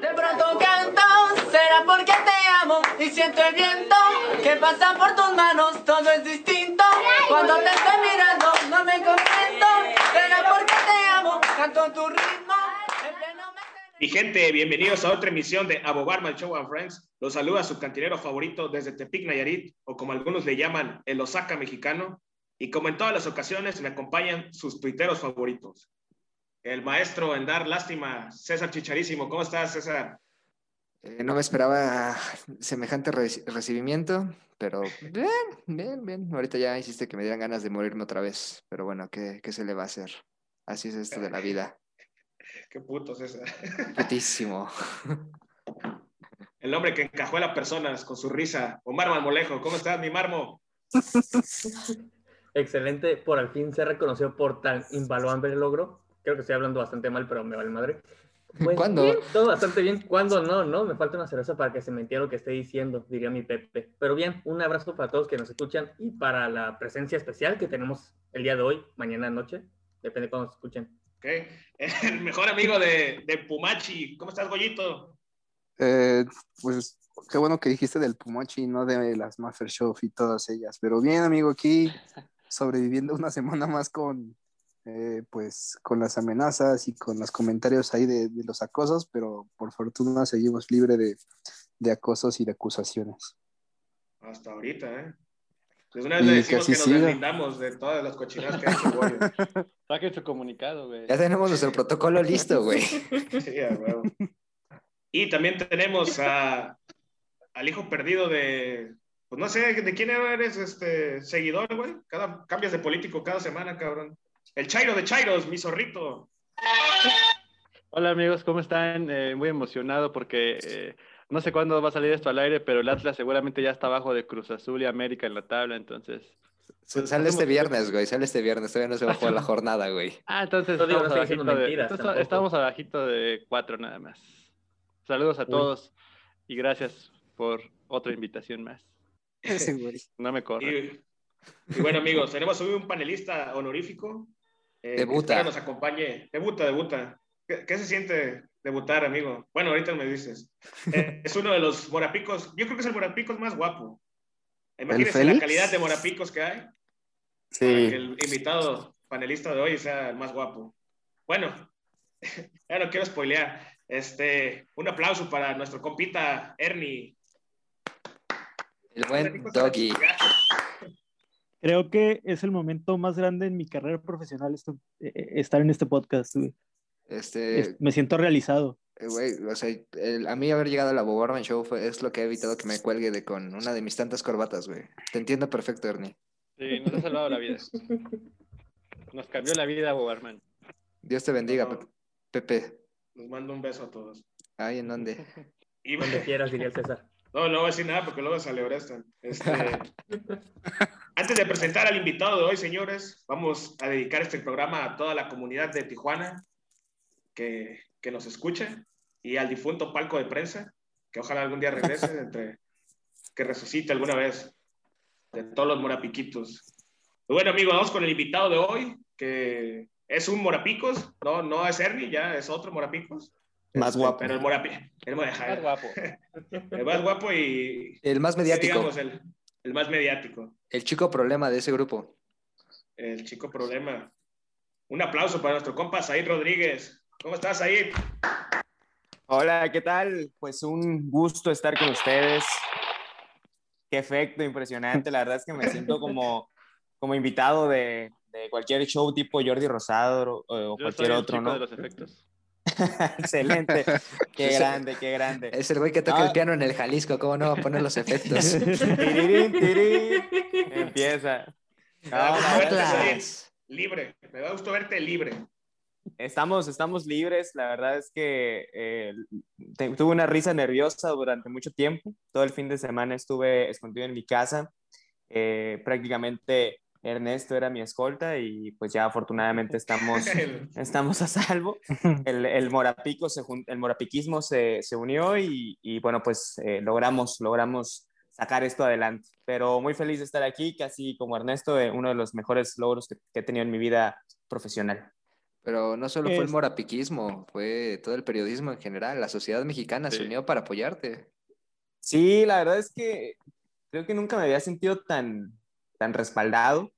De pronto canto, será porque te amo y siento el viento que pasa por tus manos, todo es distinto. Cuando te estoy mirando, no me contento, será porque te amo, canto tu ritmo. Mi gente, bienvenidos a otra emisión de Abobarma, Show and Friends. Los saluda su cantinero favorito desde Tepic, Nayarit, o como algunos le llaman, el Osaka mexicano. Y como en todas las ocasiones, me acompañan sus tuiteros favoritos. El maestro en dar lástima, César Chicharísimo. ¿Cómo estás, César? Eh, no me esperaba semejante recibimiento, pero bien, bien, bien. Ahorita ya hiciste que me dieran ganas de morirme otra vez, pero bueno, ¿qué, qué se le va a hacer? Así es esto de la vida. Qué puto, César. Putísimo. El hombre que encajó a las personas con su risa. Omar Marmolejo, ¿cómo estás, mi Marmo? Excelente, por al fin se reconoció por tan invaluable logro. Creo que estoy hablando bastante mal, pero me vale madre. Pues, ¿Cuándo? todo bastante bien. ¿Cuándo no? No, me falta una cerveza para que se me entienda lo que esté diciendo, diría mi Pepe. Pero bien, un abrazo para todos que nos escuchan y para la presencia especial que tenemos el día de hoy, mañana noche, depende de cuándo nos escuchen. Ok, el mejor amigo de, de Pumachi. ¿Cómo estás, Goyito? Eh, pues qué bueno que dijiste del Pumachi, no de las Maffer Show y todas ellas. Pero bien, amigo, aquí sobreviviendo una semana más con, eh, pues con las amenazas y con los comentarios ahí de, los acosos, pero por fortuna seguimos libre de, acosos y de acusaciones. Hasta ahorita, ¿eh? Pues una vez le decimos que, nos deslindamos de todas las cochinadas que ha hecho Goyo. Saquen su comunicado, güey. Ya tenemos nuestro protocolo listo, güey. sí, a huevo. Y también tenemos a, al hijo perdido de, pues no sé, ¿de quién eres este seguidor, güey? Cada, cambias de político cada semana, cabrón. El Chairo de Chairos, mi zorrito. Hola amigos, ¿cómo están? Eh, muy emocionado porque eh, no sé cuándo va a salir esto al aire, pero el Atlas seguramente ya está abajo de Cruz Azul y América en la tabla, entonces... Sale este viernes, güey, sale este viernes, todavía no se va a jugar la jornada, güey. Ah, entonces estamos, abajito de, estamos abajito de cuatro nada más. Saludos a todos y gracias por otra invitación más. no me corro. Y, bueno, amigos, tenemos hoy un panelista honorífico eh, debuta. Que nos acompañe. Debuta, debuta. ¿Qué, se siente debutar, amigo? Bueno, ahorita me dices. Eh, es uno de los morapicos. Yo creo que es el morapicos más guapo. Imagínense la calidad de morapicos que hay. Sí. que el invitado panelista de hoy sea el más guapo. Bueno, ya no quiero spoilear. Este, un aplauso para nuestro compita Ernie. El buen Doggy creo que es el momento más grande en mi carrera profesional eh, eh, estar en este podcast, Este, me siento realizado. Eh, güey, o sea, a mí haber llegado a la Bob Show es lo que ha evitado que me cuelgue de con una de mis tantas corbatas, güey. Te entiendo perfecto, Ernie. Sí, nos ha salvado la vida. Nos cambió la vida, Bob Dios te bendiga, Pepe. Nos mando un beso a todos. Ay, ¿en dónde? Y donde quieras, diría César. No, no voy a decir nada porque luego sale Orestan. Este... Antes de presentar al invitado de hoy, señores, vamos a dedicar este programa a toda la comunidad de Tijuana que, que nos escucha y al difunto palco de prensa, que ojalá algún día regrese, entre, que resucite alguna vez de todos los morapiquitos. Bueno, amigos, vamos con el invitado de hoy, que es un morapicos, no, no es Ernie, ya es otro morapicos. Más este, guapo. Pero el morapi, el, más guapo. El más guapo y... El más mediático. Digamos, el, el más mediático. El chico problema de ese grupo. El chico problema. Un aplauso para nuestro compa Said Rodríguez. ¿Cómo estás, Said? Hola, ¿qué tal? Pues un gusto estar con ustedes. Qué efecto impresionante. La verdad es que me siento como, como invitado de, de cualquier show tipo Jordi Rosado o, o cualquier otro, ¿no? De los efectos. Excelente. Qué grande, qué grande. Es el güey que toca el piano en el Jalisco, ¿cómo no va a poner los efectos? Empieza. libre, me da gusto verte libre. Estamos, estamos libres, la verdad es que eh, tuve una risa nerviosa durante mucho tiempo, todo el fin de semana estuve escondido en mi casa, eh, prácticamente Ernesto era mi escolta y pues ya afortunadamente estamos, estamos a salvo. El, el, morapico se, el morapiquismo se, se unió y, y, bueno, pues eh, logramos, logramos sacar esto adelante. Pero muy feliz de estar aquí, casi como Ernesto, eh, uno de los mejores logros que, he tenido en mi vida profesional. Pero no solo fue el morapiquismo, fue todo el periodismo en general. La sociedad mexicana se unió para apoyarte. Sí, la verdad es que creo que nunca me había sentido tan, tan respaldado.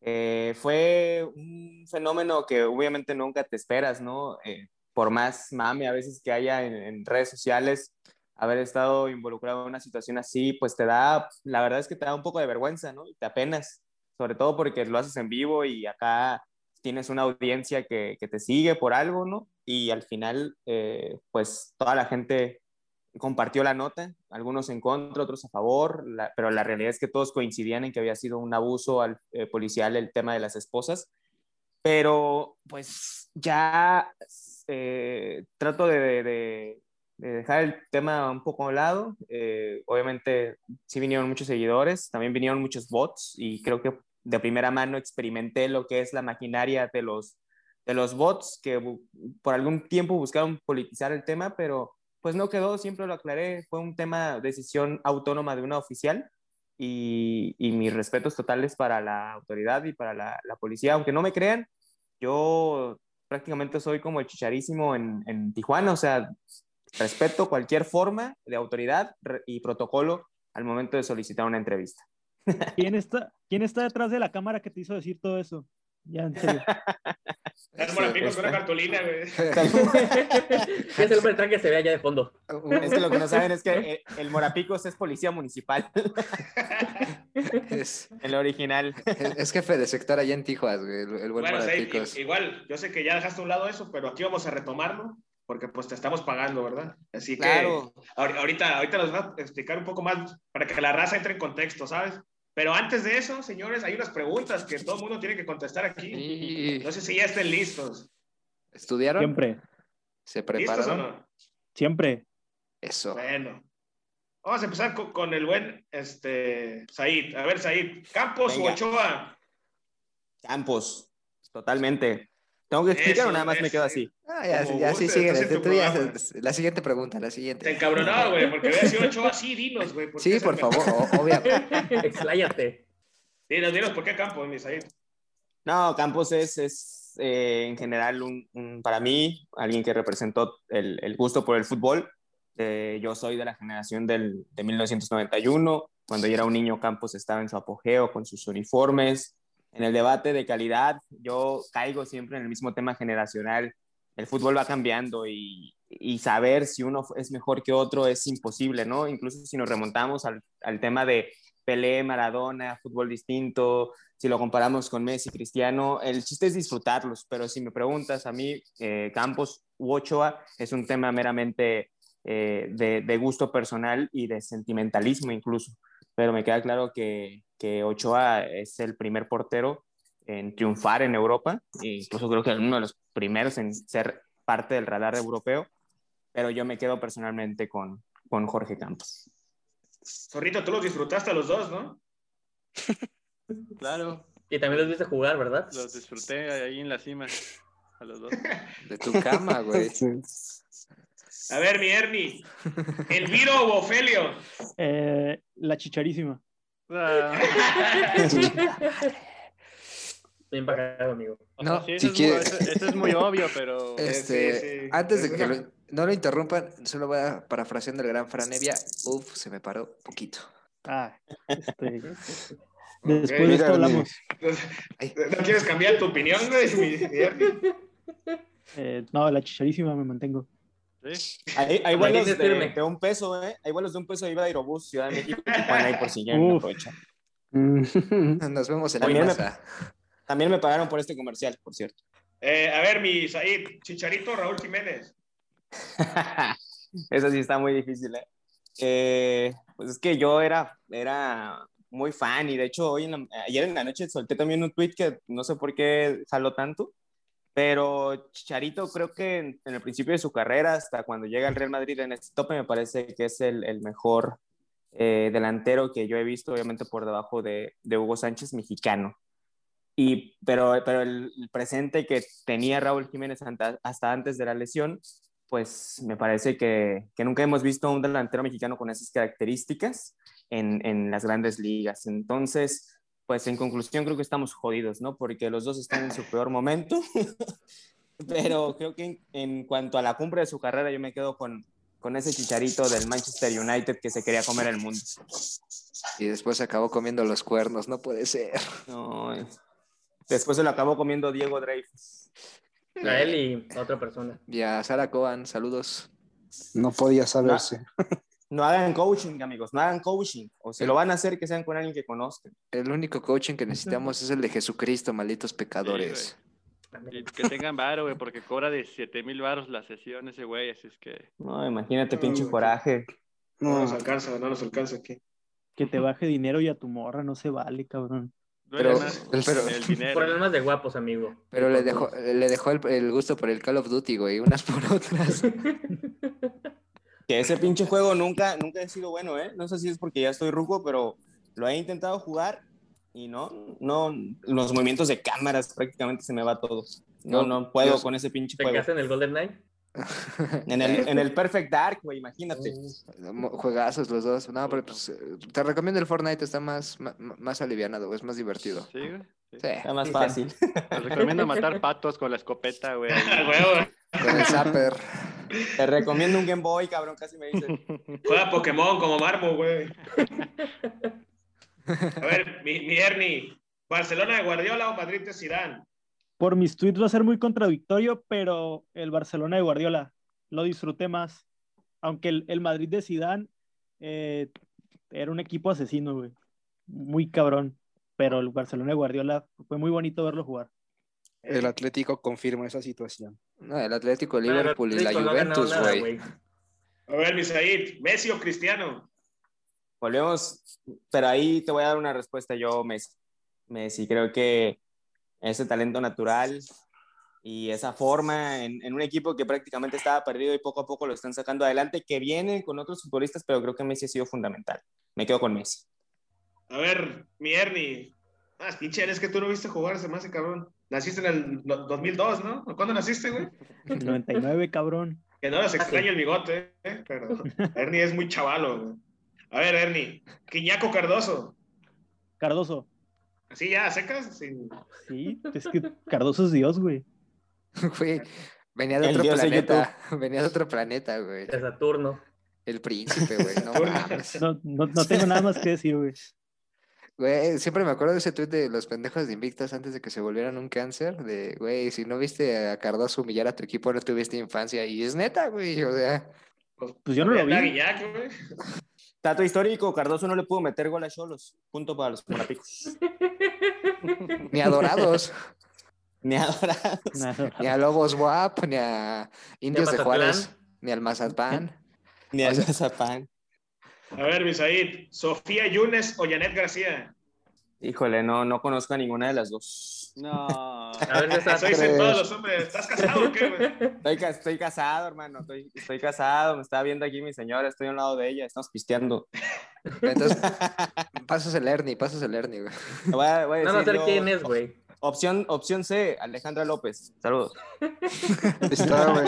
Eh, fue un fenómeno que obviamente nunca te esperas, ¿no? Eh, por más mami a veces que haya en, redes sociales, haber estado involucrado en una situación así, pues te da, la verdad es que te da un poco de vergüenza, ¿no? Y te apenas, sobre todo porque lo haces en vivo y acá tienes una audiencia que, que te sigue por algo, ¿no? Y al final, eh, pues toda la gente compartió la nota, algunos en contra, otros a favor, pero la realidad es que todos coincidían en que había sido un abuso al, eh, policial el tema de las esposas. Pero pues ya eh, trato de, de, dejar el tema un poco a un lado. Eh, obviamente sí vinieron muchos seguidores, también vinieron muchos bots y creo que de primera mano experimenté lo que es la maquinaria de los, de los bots que por algún tiempo buscaron politizar el tema, pero pues no quedó, siempre lo aclaré, fue un tema, decisión autónoma de una oficial y, y mis respetos totales para la autoridad y para la, la, policía, aunque no me crean, yo prácticamente soy como el chicharísimo en, en Tijuana, o sea, respeto cualquier forma de autoridad y protocolo al momento de solicitar una entrevista. ¿Quién está, ¿Quién está detrás de la cámara que te hizo decir todo eso? Ya, en serio. Es Morapicos con una cartulina, güey. es el hombre que se ve allá de fondo. Es que lo que no saben es que eh, el Morapicos es policía municipal. Es, el original. Es jefe de sector allá en Tijuas, güey, el, buen bueno, Morapicos. igual, yo sé que ya dejaste a un lado eso, pero aquí vamos a retomarlo porque pues te estamos pagando, ¿verdad? Así que claro. ahorita, ahorita nos va a explicar un poco más para que la raza entre en contexto, ¿sabes? Pero antes de eso, señores, hay unas preguntas que todo el mundo tiene que contestar aquí. No sé si ya estén listos. ¿Estudiaron? Siempre. ¿Se prepararon? ¿Listos o no? Siempre. Eso. Bueno. Vamos a empezar con, el buen este, Said. A ver, Said, ¿Campos o Ochoa? Campos, totalmente. ¿Tengo que explicar o nada más me quedo así? Ah, ya, ya sí, sigue. la siguiente pregunta, la siguiente. Te encabronaba, güey, porque había sido Ochoa, sí, dinos, güey. Sí, por favor, obviamente. Expláyate. Dinos, dinos, ¿por qué Campos, mi? No, Campos es, es eh, en general, un, para mí, alguien que representó el, el gusto por el fútbol. Eh, yo soy de la generación del, de 1991. Cuando yo era un niño, Campos estaba en su apogeo con sus uniformes, en el debate de calidad, yo caigo siempre en el mismo tema generacional. El fútbol va cambiando y, y saber si uno es mejor que otro es imposible, ¿no? Incluso si nos remontamos al, al, tema de Pelé, Maradona, fútbol distinto, si lo comparamos con Messi, Cristiano, el chiste es disfrutarlos, pero si me preguntas a mí, eh, Campos u Ochoa es un tema meramente eh, de, de, gusto personal y de sentimentalismo incluso, pero me queda claro que, que Ochoa es el primer portero en triunfar en Europa, e incluso creo que es uno de los primeros en ser parte del radar europeo, pero yo me quedo personalmente con, con Jorge Campos. Zorrito, tú los disfrutaste a los dos, ¿no? claro. Y también los viste jugar, ¿verdad? Los disfruté ahí en la cima, a los dos. De tu cama, güey. A ver, mi Ernie, ¿Elviro o Ofelio? Eh, la chicharísima. Ah. Bien pagado, amigo. No, sí, eso, es muy, obvio, pero. Este, Antes de que no lo interrumpan, solo voy a parafraseando el gran Franevia. Uf, se me paró poquito. Ah, este, Después de esto hablamos. ¿No quieres cambiar tu opinión, eh, no, la chicharísima me mantengo. ¿Sí? Hay, hay vuelos de, de, un peso, ¿eh? Hay vuelos de un peso de Iba Aerobús, Ciudad de México, Tijuana, ahí por si ya no aprovechan. Nos vemos en también la mesa. Me, también me pagaron por este comercial, por cierto. Eh, a ver, mi Said, Chicharito Raúl Jiménez. Eso sí está muy difícil, ¿eh? ¿eh? Pues es que yo era, era muy fan y de hecho hoy en la, ayer en la noche solté también un tweet que no sé por qué jaló tanto, pero Chicharito creo que en, en, el principio de su carrera, hasta cuando llega al Real Madrid en este tope, me parece que es el, el mejor eh, delantero que yo he visto, obviamente por debajo de, de Hugo Sánchez, mexicano. Y, pero, pero el, presente que tenía Raúl Jiménez hasta antes de la lesión, pues me parece que, que nunca hemos visto un delantero mexicano con esas características en, en las grandes ligas. Entonces, pues en conclusión creo que estamos jodidos, ¿no? Porque los dos están en su peor momento. Pero creo que en, cuanto a la cumbre de su carrera, yo me quedo con, con ese chicharito del Manchester United que se quería comer el mundo. Y después se acabó comiendo los cuernos, no puede ser. No, después se lo acabó comiendo Diego Dreyfus. A él y otra persona. Y a Sara Cohen, saludos. No podía saberse. No, hagan coaching, amigos, no hagan coaching. O si lo van a hacer, que sean con alguien que conozcan. El único coaching que necesitamos es el de Jesucristo, malditos pecadores. y que tengan varo, güey, porque cobra de 7 mil varos la sesión ese güey, así es que... No, imagínate, pinche coraje. No nos alcanza, no nos alcanza aquí. Que te baje dinero y a tu morra no se vale, cabrón. Pero, el dinero. Problemas de guapos, amigo. Pero le dejó, le dejó el, gusto por el Call of Duty, güey, unas por otras. que ese pinche juego nunca, nunca ha sido bueno, ¿eh? No sé si es porque ya estoy ruco, pero lo he intentado jugar y no, no, los movimientos de cámaras prácticamente se me va todo. No, no, puedo con ese pinche juego. ¿Te en el Golden Knight? en, el, en el Perfect Dark, güey, imagínate. Juegazos los dos. No, pero pues, te recomiendo el Fortnite, está más, más, alivianado, es más divertido. Sí, güey. Está más fácil. Te recomiendo matar patos con la escopeta, güey. con el zapper. Te recomiendo un Game Boy, cabrón, casi me dice. Juega Pokémon como Marmo, güey. A ver, mi, mi Ernie, ¿Barcelona de Guardiola o Madrid de Zidane? por mis tweets va a ser muy contradictorio, pero el Barcelona de Guardiola lo disfruté más. Aunque el, Madrid de Zidane eh, era un equipo asesino, güey. Muy cabrón. Pero el Barcelona de Guardiola fue muy bonito verlo jugar. El Atlético confirma esa situación. No, el Atlético, Liverpool y la Juventus, güey. a ver, Misaid, ¿Messi o Cristiano? Volvemos, pero ahí te voy a dar una respuesta yo, Messi. Messi, creo que ese talento natural y esa forma en, un equipo que prácticamente estaba perdido y poco a poco lo están sacando adelante, que viene con otros futbolistas, pero creo que Messi ha sido fundamental. Me quedo con Messi. A ver, mi Ernie. Ah, pinche, es que tú no viste jugar se me hace cabrón. Naciste en el 2002, ¿no? ¿Cuándo naciste, güey? En 99, cabrón. Que no nos extraña el bigote, ¿eh? Pero Ernie es muy chavalo, A ver, Ernie. Quiñaco Cardoso. Cardoso. Así ya, secas. Sí, es que Cardoso es Dios, güey. Güey, venía de otro planeta. Venía de otro planeta, güey. De Saturno. El príncipe, güey. No No, no, tengo nada más que decir, güey. Güey, siempre me acuerdo de ese tuit de los pendejos de Invictas antes de que se volvieran un cáncer. De, güey, si no viste a Cardoso humillar a tu equipo, no tuviste infancia. Y es neta, güey. O sea. Pues yo no lo vi. Dato histórico, Cardoso no le pudo meter gol a Cholos. Punto para los morapicos. ni adorados. ni adorados. ni a Lobos WAP, ni a Indios de Juárez, ni al Mazatán. ni al Mazatán. A ver, Misaid, ¿Sofía Yunes o Janet García? Híjole, no, no conozco a ninguna de las dos. No. A ver, todos los hombres. ¿Estás casado o qué, güey? Estoy, casado, hermano. Estoy, estoy, casado. Me está viendo aquí mi señora. Estoy a un lado de ella. Estamos pisteando. Entonces, pasas el Ernie, pasas el Ernie, güey. Voy a, voy a no, sé quién es, güey. Opción, opción C, Alejandra López. Saludos. Está, güey.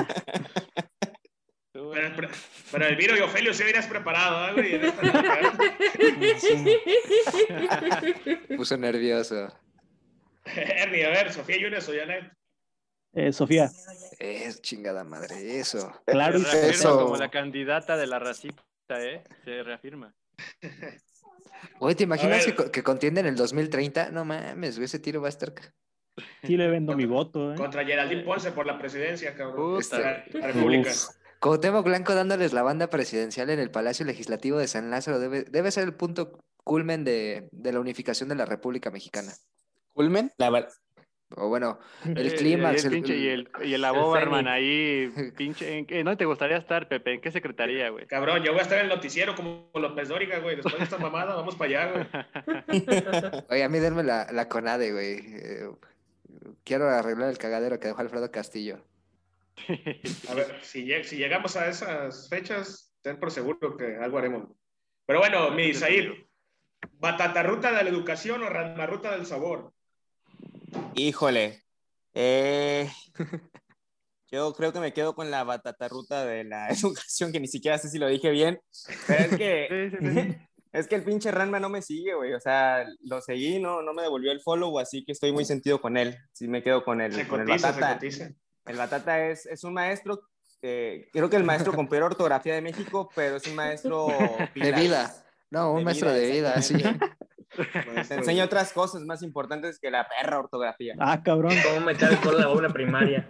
Pero, el Viro y Ofelio se hubieras preparado, güey. Puso nervioso. Ernie, a ver, Sofía Yunes o Janet. Eh, Sofía. Es chingada madre, eso. Claro, se eso. como la candidata de la racita, ¿eh? Se reafirma. Oye, ¿te imaginas que, que contienden el 2030? No mames, ese tiro va a estar. Sí le vendo mi voto, ¿eh? Contra Geraldine Ponce por la presidencia, cabrón. Este, la República. Cuauhtémoc Blanco dándoles la banda presidencial en el Palacio Legislativo de San Lázaro debe, debe ser el punto culmen de, de la unificación de la República Mexicana. ¿Culmen? La, o bueno, el clímax. El, y el, y el hermano, ahí, pinche. ¿en qué, ¿Dónde te gustaría estar, Pepe? ¿En qué secretaría, güey? Cabrón, yo voy a estar en el noticiero como López Dóriga, güey. Después de esta mamada, vamos para allá, güey. Oye, a mí denme la, la CONADE, güey. Eh, quiero arreglar el cagadero que dejó Alfredo Castillo. A ver, si, llegamos a esas fechas, ten por seguro que algo haremos. Pero bueno, mi Isair, ¿batatarruta de la educación o ramarruta del sabor? Híjole. Eh, yo creo que me quedo con la batatarruta de la educación, que ni siquiera sé si lo dije bien. Pero es que, es que el pinche Ranma no me sigue, güey. O sea, lo seguí, no, no me devolvió el follow, así que estoy muy sentido con él. Sí me quedo con el, con el batata. El Batata es, es un maestro, eh, creo que el maestro con peor ortografía de México, pero es un maestro... De vida. No, un maestro de vida, sí. Te enseña otras cosas más importantes que la perra ortografía. Ah, cabrón. ¿Cómo meter el a una primaria?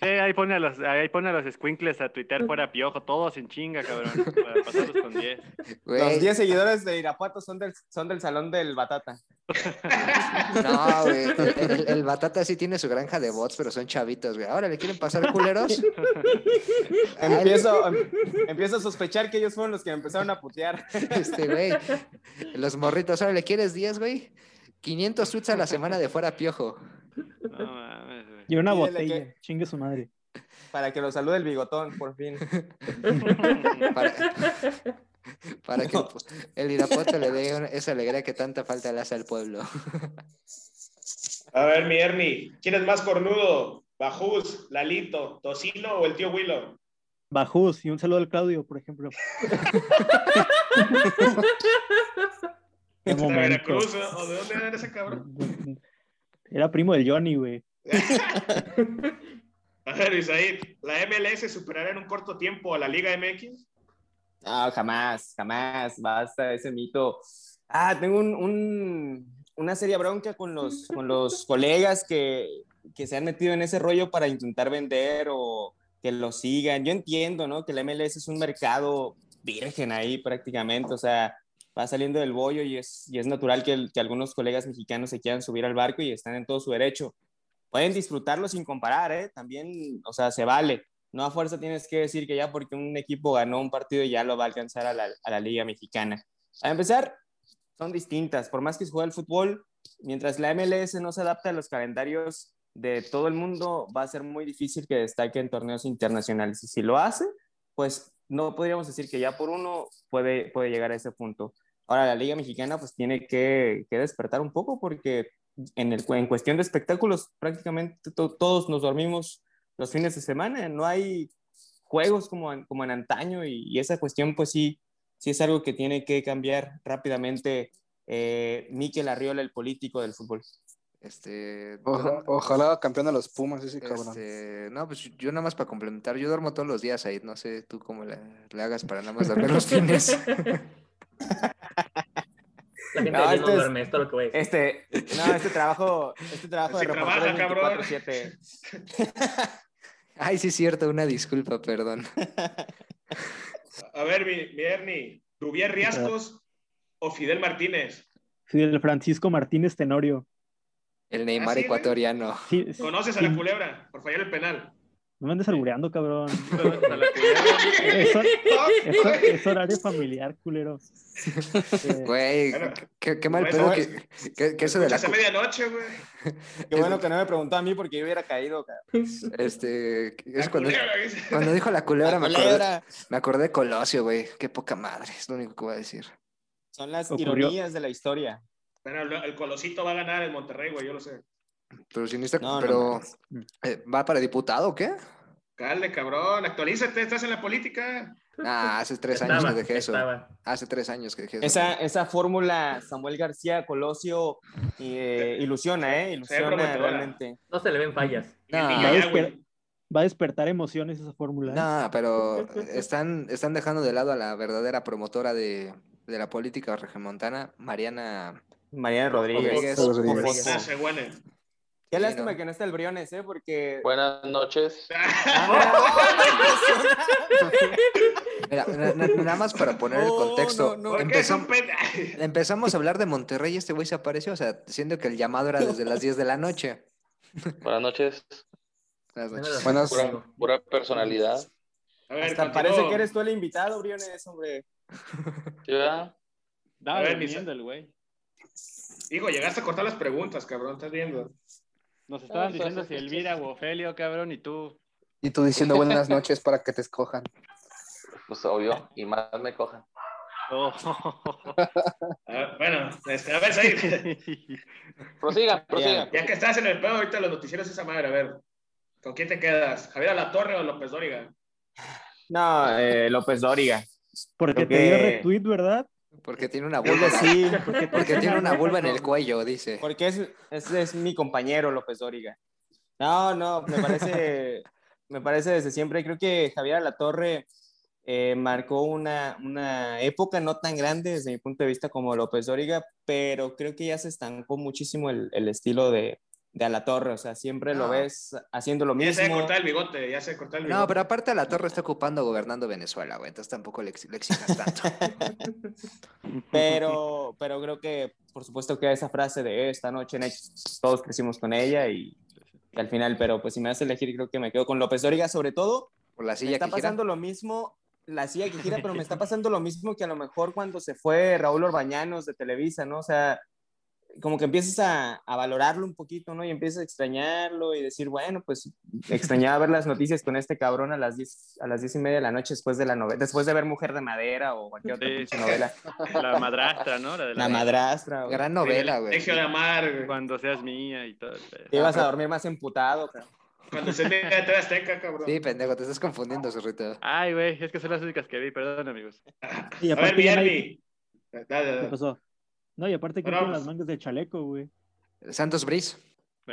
Sí, ahí pone a los, ahí pone a los squinkles a Twitter fuera piojo, todos en chinga, cabrón. Para pasarlos con 10. Los 10 seguidores de Irapuato son del, son del salón del Batata. No, güey. El, Batata sí tiene su granja de bots, pero son chavitos, güey. Ahora le quieren pasar culeros. empiezo, em, empiezo a sospechar que ellos fueron los que empezaron a putear. Este, güey. Los morritos, ahora le quieres 10, güey. 500 tweets a la semana de fuera piojo. No mames, güey. Y una botella, chingue su madre. Para que lo salude el bigotón, por fin. para, que el Irapuato le dé esa alegría que tanta falta le hace al pueblo. A ver, mi Ernie, ¿quién es más cornudo? ¿Bajús, Lalito, Tocino o el tío Willow? Bajús, y un saludo al Claudio, por ejemplo. ¿De Veracruz? ¿O de dónde era ese cabrón? Era primo del Johnny, güey. a ver, Isaí, ¿la MLS superará en un corto tiempo a la Liga MX? No, jamás, jamás, basta ese mito. Ah, tengo un, una seria bronca con los, con los colegas que, que se han metido en ese rollo para intentar vender o que lo sigan. Yo entiendo, ¿no? Que la MLS es un mercado virgen ahí prácticamente, o sea, va saliendo del bollo y es, y es natural que, que, algunos colegas mexicanos se quieran subir al barco y están en todo su derecho. Pueden disfrutarlo sin comparar, ¿eh? También, o sea, se vale. No a fuerza tienes que decir que ya porque un equipo ganó un partido ya lo va a alcanzar a la, a la Liga Mexicana. A empezar, son distintas. Por más que se juegue el fútbol, mientras la MLS no se adapta a los calendarios de todo el mundo, va a ser muy difícil que destaque en torneos internacionales. Y si lo hace, pues no podríamos decir que ya por uno puede, puede llegar a ese punto. Ahora, la Liga Mexicana pues tiene que, que despertar un poco porque en, el, en cuestión de espectáculos prácticamente todos nos dormimos los fines de semana, no hay juegos como, en, como en antaño y, esa cuestión pues sí, sí es algo que tiene que cambiar rápidamente eh, Miquel Arriola, el político del fútbol. Este, ojalá campeón de los Pumas, ese cabrón. Este, no, pues yo nada más para complementar, yo duermo todos los días ahí, no sé tú cómo le, hagas para nada más dormir los fines. La gente no, este no duerme, esto es lo que voy a decir. Este, no, este trabajo, este trabajo de reportero 24-7. Ay, sí es cierto, una disculpa, perdón. A ver, mi, mi Ernie, ¿Rubier Riascos o Fidel Martínez? Fidel Francisco Martínez Tenorio. El Neymar ¿Ah, ecuatoriano. ¿Conoces a la culebra por fallar el penal? No me andes albureando, cabrón. es, horario familiar, culero. Güey, qué, mal pedo que, que, eso de la... Hace medianoche, güey. Qué bueno que no me preguntó a mí porque yo hubiera caído, cabrón. Este, es cuando, cuando dijo la culebra, me, Acordé, me acordé de Colosio, güey. Qué poca madre, es lo único que voy a decir. Son las ironías de la historia. Pero el Colosito va a ganar en Monterrey, güey, yo lo sé. Pero si no pero eh, ¿va para diputado o qué? Calde, cabrón, actualízate, estás en la política. Ah, hace tres años que dejé eso. Hace tres años que dejé eso. Esa, esa fórmula Samuel García Colosio eh, ilusiona, ¿eh? Ilusiona realmente. No se le ven fallas. va, a despertar emociones esa fórmula. ¿eh? No, pero están, están dejando de lado a la verdadera promotora de, de la política regimontana, Mariana. Mariana Rodríguez. Rodríguez. Rodríguez. Qué lástima que no está el Briones, ¿eh? Porque. Buenas noches. Mira, nada más para poner el contexto. empezamos, a hablar de Monterrey y este güey se apareció, o sea, siendo que el llamado era desde las 10 de la noche. Buenas noches. Buenas noches. Buenas. Pura, personalidad. Hasta parece que eres tú el invitado, Briones, hombre. Ya. Dale, viendo el güey. Hijo, llegaste a cortar las preguntas, cabrón, estás viendo. Nos estaban diciendo si Elvira o Ofelio, cabrón, y tú. Y tú diciendo buenas noches para que te escojan. Pues obvio, y más me cojan. Oh. bueno, este, a ver, Said. prosigan, prosigan. Ya, que estás en el pedo ahorita los noticieros esa madre, a ver. ¿Con quién te quedas? ¿Javier Alatorre o López Dóriga? No, eh, López Dóriga. Porque te dio retweet, ¿verdad? Porque tiene una vulva. Sí, porque, tiene una vulva en el cuello, dice. Porque es, es, es mi compañero López Dóriga. No, no, me parece, me parece desde siempre. Creo que Javier Alatorre eh, marcó una, una, época no tan grande desde mi punto de vista como López Dóriga, pero creo que ya se estancó muchísimo el, el estilo de, de a la torre, o sea, siempre lo ves haciendo lo mismo. Ya se cortar el bigote, ya se cortar el bigote. No, pero aparte a la torre está ocupando gobernando Venezuela, güey, entonces tampoco le, le exijas tanto. pero, pero creo que, por supuesto que esa frase de esta noche todos crecimos con ella y, al final, pero pues si me hace elegir, creo que me quedo con López Dóriga, sobre todo. Por la silla me está pasando lo mismo, la silla que gira, pero me está pasando lo mismo que a lo mejor cuando se fue Raúl Orbañanos de Televisa, ¿no? O sea, como que empiezas a, a, valorarlo un poquito, ¿no? Y empiezas a extrañarlo y decir, bueno, pues extrañaba ver las noticias con este cabrón a las 10, a las diez y media de la noche después de la novela, después de ver Mujer de Madera o cualquier otra sí, novela. La madrastra, ¿no? La, de la, la madrastra. Güey. Gran novela, güey. de amar. Cuando seas mía y todo. Te ibas a dormir más emputado, cabrón. Cuando se te de Azteca, cabrón. Sí, pendejo, te estás confundiendo, zorrito. Ay, güey, es que son las únicas que vi, perdón, amigos. Y a ver. ¿Qué pasó? No, y aparte que tiene las mangas de chaleco, güey. Santos Brice.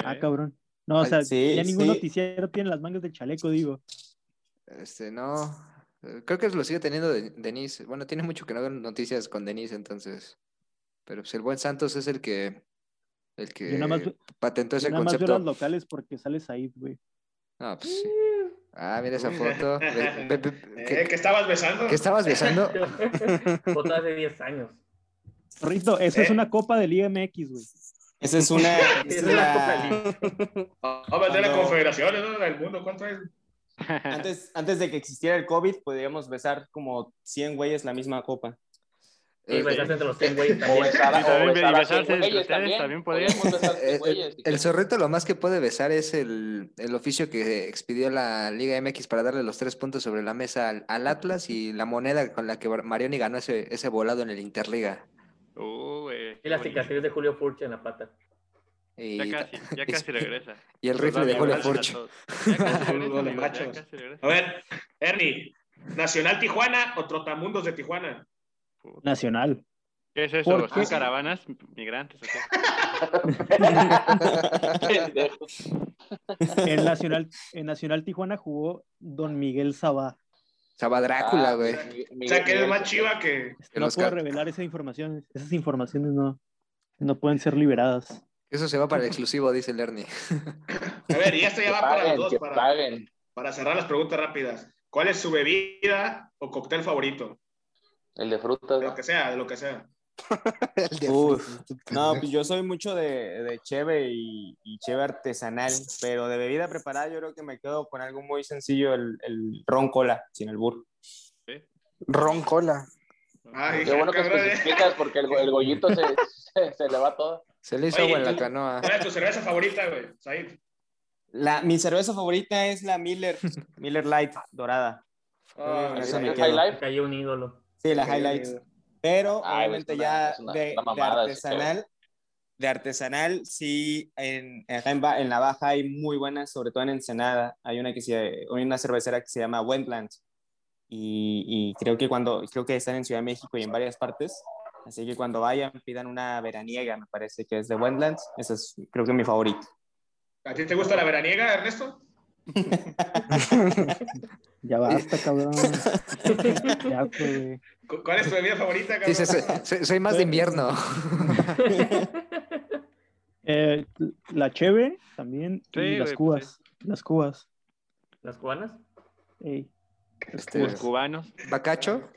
Ah, cabrón. No, o sea, sí, ya ningún sí. noticiero tiene las mangas de chaleco, digo. Este, no. Creo que lo sigue teniendo Denise. Bueno, tiene mucho que no ver noticias con Denise, entonces. Pero pues el buen Santos es el que. El que más, patentó ese yo nada concepto. Más las locales porque sale Said, güey. Ah, pues sí. Ah, mira esa foto. ¿Qué, eh, ¿Qué estabas besando? ¿Qué estabas besando? Foto de 10 años. Rito, eso ¿Eh? es una copa del IMX, güey. Esa es una. es la... Vamos a de la confederación, ¿no? Del mundo, ¿cuánto es? Antes, antes de que existiera el COVID, podíamos besar como 100 güeyes la misma copa. Y besarse entre los 100 güeyes también. Y también, besarse entre ustedes también, también podríamos. El, el zorrito lo más que puede besar es el, el, oficio que expidió la Liga MX para darle los tres puntos sobre la mesa al, al Atlas y la moneda con la que Marioni ganó ese, ese volado en el Interliga. Uh. Y la cicatriz de Julio Furch en la pata. Y, ya casi, ya casi regresa. Y el rifle de Julio Furch. A ver, Ernie, ¿Nacional Tijuana o Trotamundos de Tijuana? Nacional. ¿Qué es eso? ¿Son caravanas migrantes o qué? en, Nacional, en Nacional Tijuana jugó Don Miguel Sabá. Saba Drácula, Ah, güey. o sea, que es más chiva que. No puedo revelar esa información. Esas informaciones no, no pueden ser liberadas. Eso se va para el exclusivo, dice el Ernie. A ver, y esto ya Que va para los dos, que para, para cerrar las preguntas rápidas. ¿Cuál es su bebida o cóctel favorito? El de frutas. De lo que sea, de lo que sea. El de- Uf, no, pues yo soy mucho de, de cheve y, y cheve artesanal, pero de bebida preparada yo creo que me quedo con algo muy sencillo, el, el ron cola, sin el burro. Ron cola. Ay, Qué bueno que eh. especificas porque el, el gollito se, se, se le va todo. Se le hizo Oye, agua en la canoa. ¿Cuál es tu cerveza favorita, güey? Said. La, mi cerveza favorita es la Miller, Miller Light dorada. Ah, Eso sí. me quedo. High Life. Cayó un ídolo. Sí, la Sí. Highlights. Pero Ay, obviamente es una- ya es una- de, una de artesanal, de artesanal, sí, en, en, en la Baja hay muy buenas, sobre todo en Ensenada. Hay una que se, hay una cervecera que se llama Wendland. Y, y creo que cuando, creo que están en Ciudad de México y en varias partes. Así que cuando vayan, pidan una veraniega, me parece que es de Wendlands. Esa es, creo que mi favorito. ¿A ti te gusta la veraniega, Ernesto? Ya basta, cabrón. ya, pues. ¿Cu- ¿Cuál es tu bebida favorita, cabrón? Soy, soy- soy más de invierno. Eh, la cheve también. Sí, y las güey, cubas. Las cubas. ¿Las cubanas? Ey. Este, Los cubanos. Bacacho,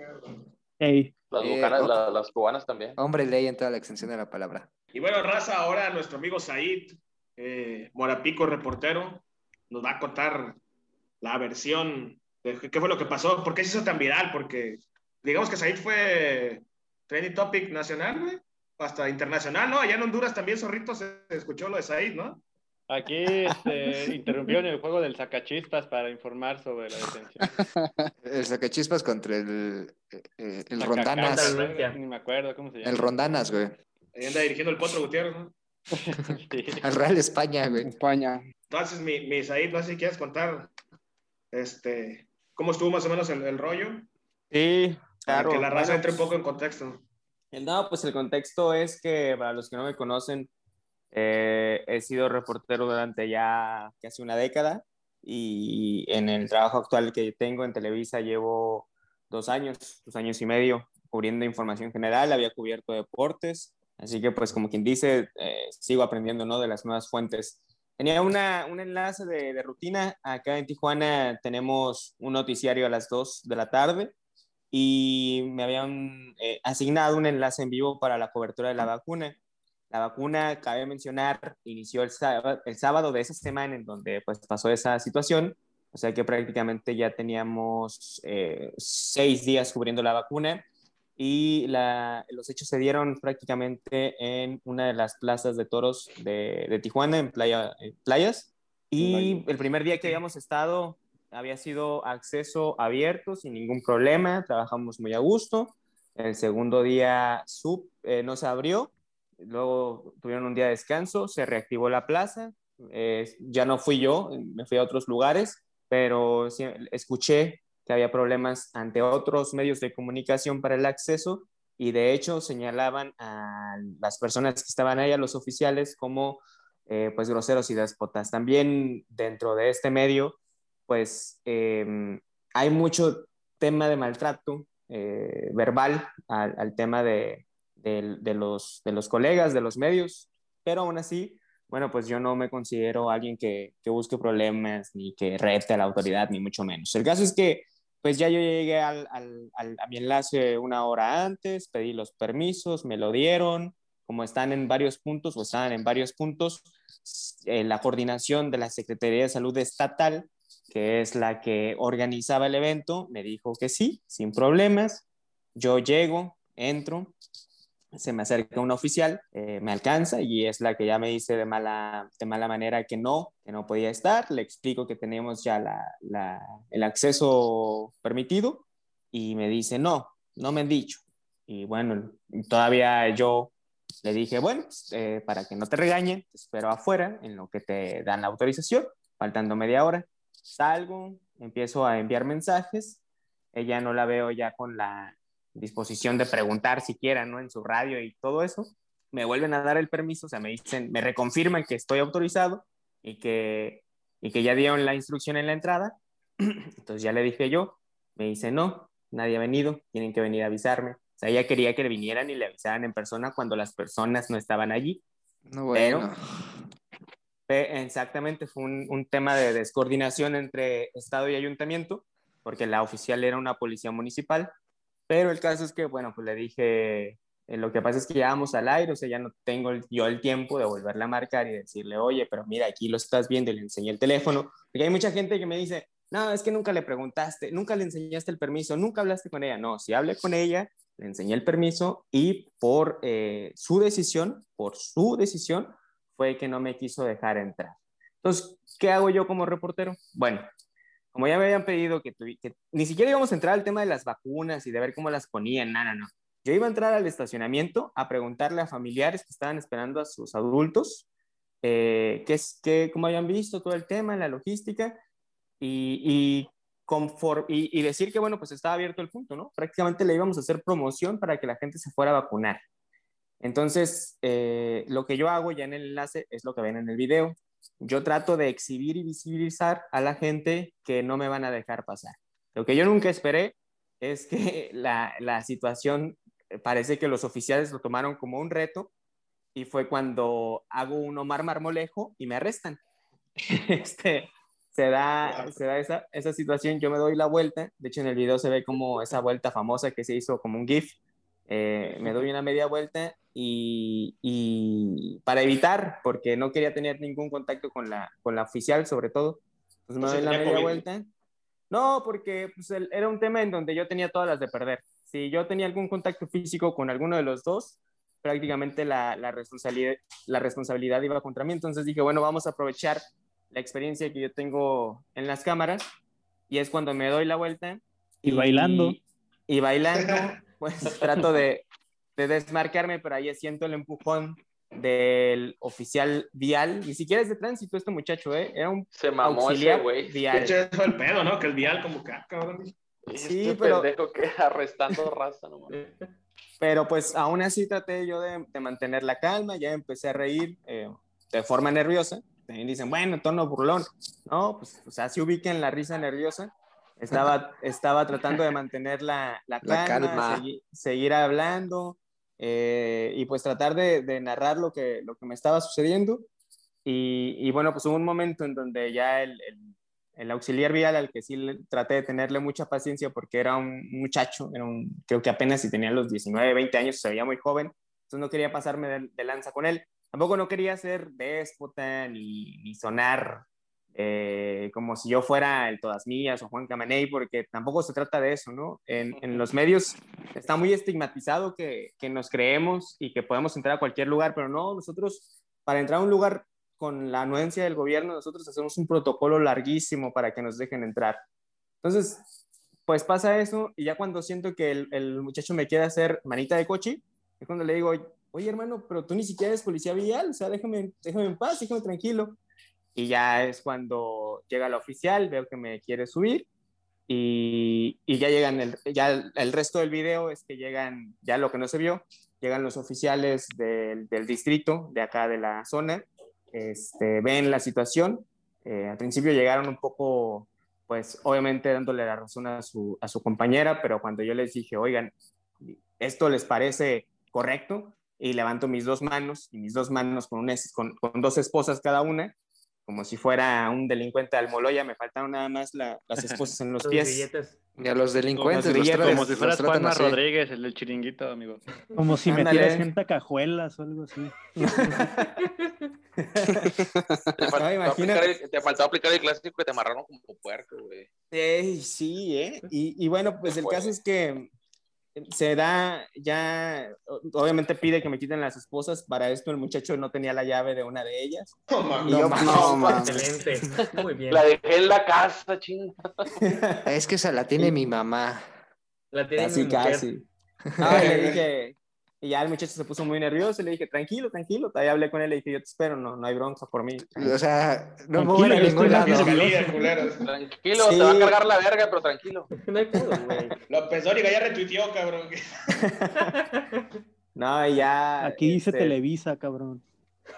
Ey. Las, Eh, bucanas, la- las cubanas también. hombre ley en toda la extensión de la palabra. Y bueno, raza, ahora nuestro amigo Said, eh, Morapico, reportero, nos va a contar la versión de qué fue lo que pasó, por qué se hizo tan viral, porque digamos que Said fue trending topic nacional, güey, hasta internacional, ¿no? Allá en Honduras también, Zorrito, se escuchó lo de Said, ¿no? Aquí este, interrumpieron el juego del sacachispas para informar sobre la detención. El sacachispas contra el, eh, el Sacacatas, Rondanas. Ni me acuerdo cómo se llama. El Rondanas, güey. Ahí anda dirigiendo el Potro Gutiérrez, ¿no? Sí. Al Real España, güey. España. Entonces, mi, mi Said, no sé si quieres contar, este, cómo estuvo más o menos el, el rollo, Sí, para claro. que la raza Bueno, entre un poco en contexto. El, no, pues el contexto es que para los que no me conocen, Eh, he sido reportero durante ya casi una década y en el trabajo actual que tengo en Televisa llevo dos años, dos años y medio cubriendo información general, había cubierto deportes, así que pues como quien dice, eh, sigo aprendiendo ¿no? de las nuevas fuentes. Tenía una, un enlace de, de, rutina, acá en Tijuana tenemos un noticiario a las 2 de la tarde y me habían eh, asignado un enlace en vivo para la cobertura de la vacuna. La vacuna, cabe mencionar, inició el sábado, el sábado de esa semana en donde pues pasó esa situación, o sea que prácticamente ya teníamos eh, seis días cubriendo la vacuna y los hechos se dieron prácticamente en una de las plazas de toros de, Tijuana, en, playa, playas. Y el primer día que habíamos estado había sido acceso abierto sin ningún problema, trabajamos muy a gusto. El segundo día sub, eh, no se abrió, luego tuvieron un día de descanso, se reactivó la plaza, eh, ya no fui yo, me fui a otros lugares, pero escuché que había problemas ante otros medios de comunicación para el acceso y de hecho señalaban a las personas que estaban ahí, a los oficiales, como eh, pues groseros y déspotas. También dentro de este medio, pues em, hay mucho tema de maltrato eh, verbal al, tema de, de, los, de los colegas, de los medios, pero aún así, bueno, pues yo no me considero alguien que, que busque problemas ni que rete a la autoridad, ni mucho menos. El caso es que pues ya yo llegué a mi enlace una hora antes, pedí los permisos, me lo dieron, como están en varios puntos o están en varios puntos, eh, la coordinación de la Secretaría de Salud Estatal, que es la que organizaba el evento, me dijo que sí, sin problemas. Yo llego, entro, se me acerca un oficial, eh, me alcanza y es la que ya me dice de mala, de mala manera que no, que no podía estar. Le explico que tenemos ya la, el acceso permitido y me dice, no, no me han dicho. Y bueno, todavía yo le dije, bueno, pues, eh, para que no te regañen, espero afuera en lo que te dan la autorización, faltando media hora. Salgo, empiezo a enviar mensajes. Ella no la veo ya con la, disposición de preguntar siquiera, ¿no? En su radio y todo eso, me vuelven a dar el permiso, o sea, me dicen, me reconfirman que estoy autorizado y que, y que ya dieron la instrucción en la entrada. Entonces ya le dije yo, me dice, no, nadie ha venido, tienen que venir a avisarme. O sea, ella quería que le vinieran y le avisaran en persona cuando las personas no estaban allí. No, bueno. Pero, exactamente, fue un, un tema de descoordinación entre Estado y ayuntamiento, porque la oficial era una policía municipal pero el caso es que, bueno, pues le dije, eh, lo que pasa es que ya vamos al aire, o sea, ya no tengo yo el tiempo de volverle a marcar y decirle, oye, pero mira, aquí lo estás viendo le enseñé el teléfono. Porque hay mucha gente que me dice, no, es que nunca le preguntaste, nunca le enseñaste el permiso, nunca hablaste con ella. No, si hablé con ella, le enseñé el permiso y por eh, su decisión, por su decisión, fue que no me quiso dejar entrar. Entonces, ¿qué hago yo como reportero? Bueno, como ya me habían pedido que, ni siquiera íbamos a entrar al tema de las vacunas y de ver cómo las ponían, no, no, no. Yo iba a entrar al estacionamiento a preguntarle a familiares que estaban esperando a sus adultos eh, qué es, qué, cómo habían visto todo el tema, la logística y, y, y, decir que, bueno, pues estaba abierto el punto, ¿no? Prácticamente le íbamos a hacer promoción para que la gente se fuera a vacunar. Entonces, eh, lo que yo hago ya en el enlace es lo que ven en el video yo trato de exhibir y visibilizar a la gente que no me van a dejar pasar. Lo que yo nunca esperé es que la, la situación, eh, parece que los oficiales lo tomaron como un reto y fue cuando hago un Omar Marmolejo y me arrestan. este, se da, se da esa, esa, situación, yo me doy la vuelta, de hecho en el video se ve como esa vuelta famosa que se hizo como un GIF, eh, me doy una media vuelta y, y, para evitar, porque no quería tener ningún contacto con la, con la oficial sobre todo, pues me doy la media vuelta. No, porque pues, era un tema en donde yo tenía todas las de perder. Si yo tenía algún contacto físico con alguno de los dos, prácticamente la, la, responsabilidad, la responsabilidad iba contra mí. Entonces dije, bueno, vamos a aprovechar la experiencia que yo tengo en las cámaras y es cuando me doy la vuelta. Y, bailando. Y bailando, pues trato de, de desmarcarme, pero ahí siento el empujón del oficial vial, ni siquiera es de tránsito este muchacho, ¿eh? Era un Se mamó ese güey. Vial. De fue el pedo, ¿no? Que el vial como que, ah, cabrón. Sí, este pero... pendejo que arrestando raza nomás. Pero pues aún así traté yo de, de, mantener la calma, ya empecé a reír, eh, de forma nerviosa, también dicen, bueno, tono burlón. No, pues, o sea, si ubiquen la risa nerviosa. Estaba, estaba tratando de mantener la, la calma, Seguir, hablando eh, y pues tratar de, de, narrar lo que, lo que me estaba sucediendo. Y, y bueno, pues hubo un momento en donde ya el, el, auxiliar vial al que sí traté de tenerle mucha paciencia porque era un muchacho, era un, creo que apenas si tenía los 19, 20 años, se veía muy joven, entonces no quería pasarme de, de lanza con él. Tampoco no quería ser déspota ni, ni sonar eh, como si yo fuera el Todas Mías o Juan Camaney, porque tampoco se trata de eso, ¿no? En, en los medios está muy estigmatizado que, que, nos creemos y que podemos entrar a cualquier lugar, pero no, nosotros para entrar a un lugar con la anuencia del gobierno, nosotros hacemos un protocolo larguísimo para que nos dejen entrar. Entonces, pues pasa eso y ya cuando siento que el, el muchacho me quiere hacer manita de coche, es cuando le digo, oye hermano, pero tú ni siquiera eres policía vial, o sea, déjame, déjame en paz, déjame tranquilo. Y ya es cuando llega la oficial, veo que me quiere subir y, y ya llegan, el, ya el, resto del video es que llegan, ya lo que no se vio, llegan los oficiales del, del distrito, de acá de la zona, este, ven la situación. Eh, al principio llegaron un poco, pues obviamente dándole la razón a su, a su compañera, pero cuando yo les dije, oigan, ¿esto les parece correcto? y levanto mis dos manos y mis dos manos con, con, con dos esposas cada una, como si fuera un delincuente de Almoloya, me faltaron nada más la, las esposas en los pies. Y a los delincuentes, los los como si fueras Juanma Rodríguez, el del chiringuito, amigo. Como si metieras gente a cajuelas o algo así. te, faltó no, aplicar el, te faltó aplicar el clásico que te amarraron como puerco, güey. Sí, sí, ¿eh? Y, y bueno, pues el caso es que se da ya, obviamente pide que me quiten las esposas, para esto el muchacho no tenía la llave de una de ellas. No, no, excelente, muy bien. La dejé en la casa, ching. Es que esa la tiene mi mamá. La tiene mi mujer. casi. Ah, le dije, y ya el muchacho se puso muy nervioso y le dije, tranquilo, tranquilo. Ahí hablé con él y le dije, yo te espero, no, no hay bronca por mí. O sea, no me voy a ningún lado. Tranquilo, te va a cargar la verga, pero tranquilo. no hay pedo, güey. López Dóriga ya retuiteó, cabrón. no, ya. Aquí dice este, Televisa, cabrón.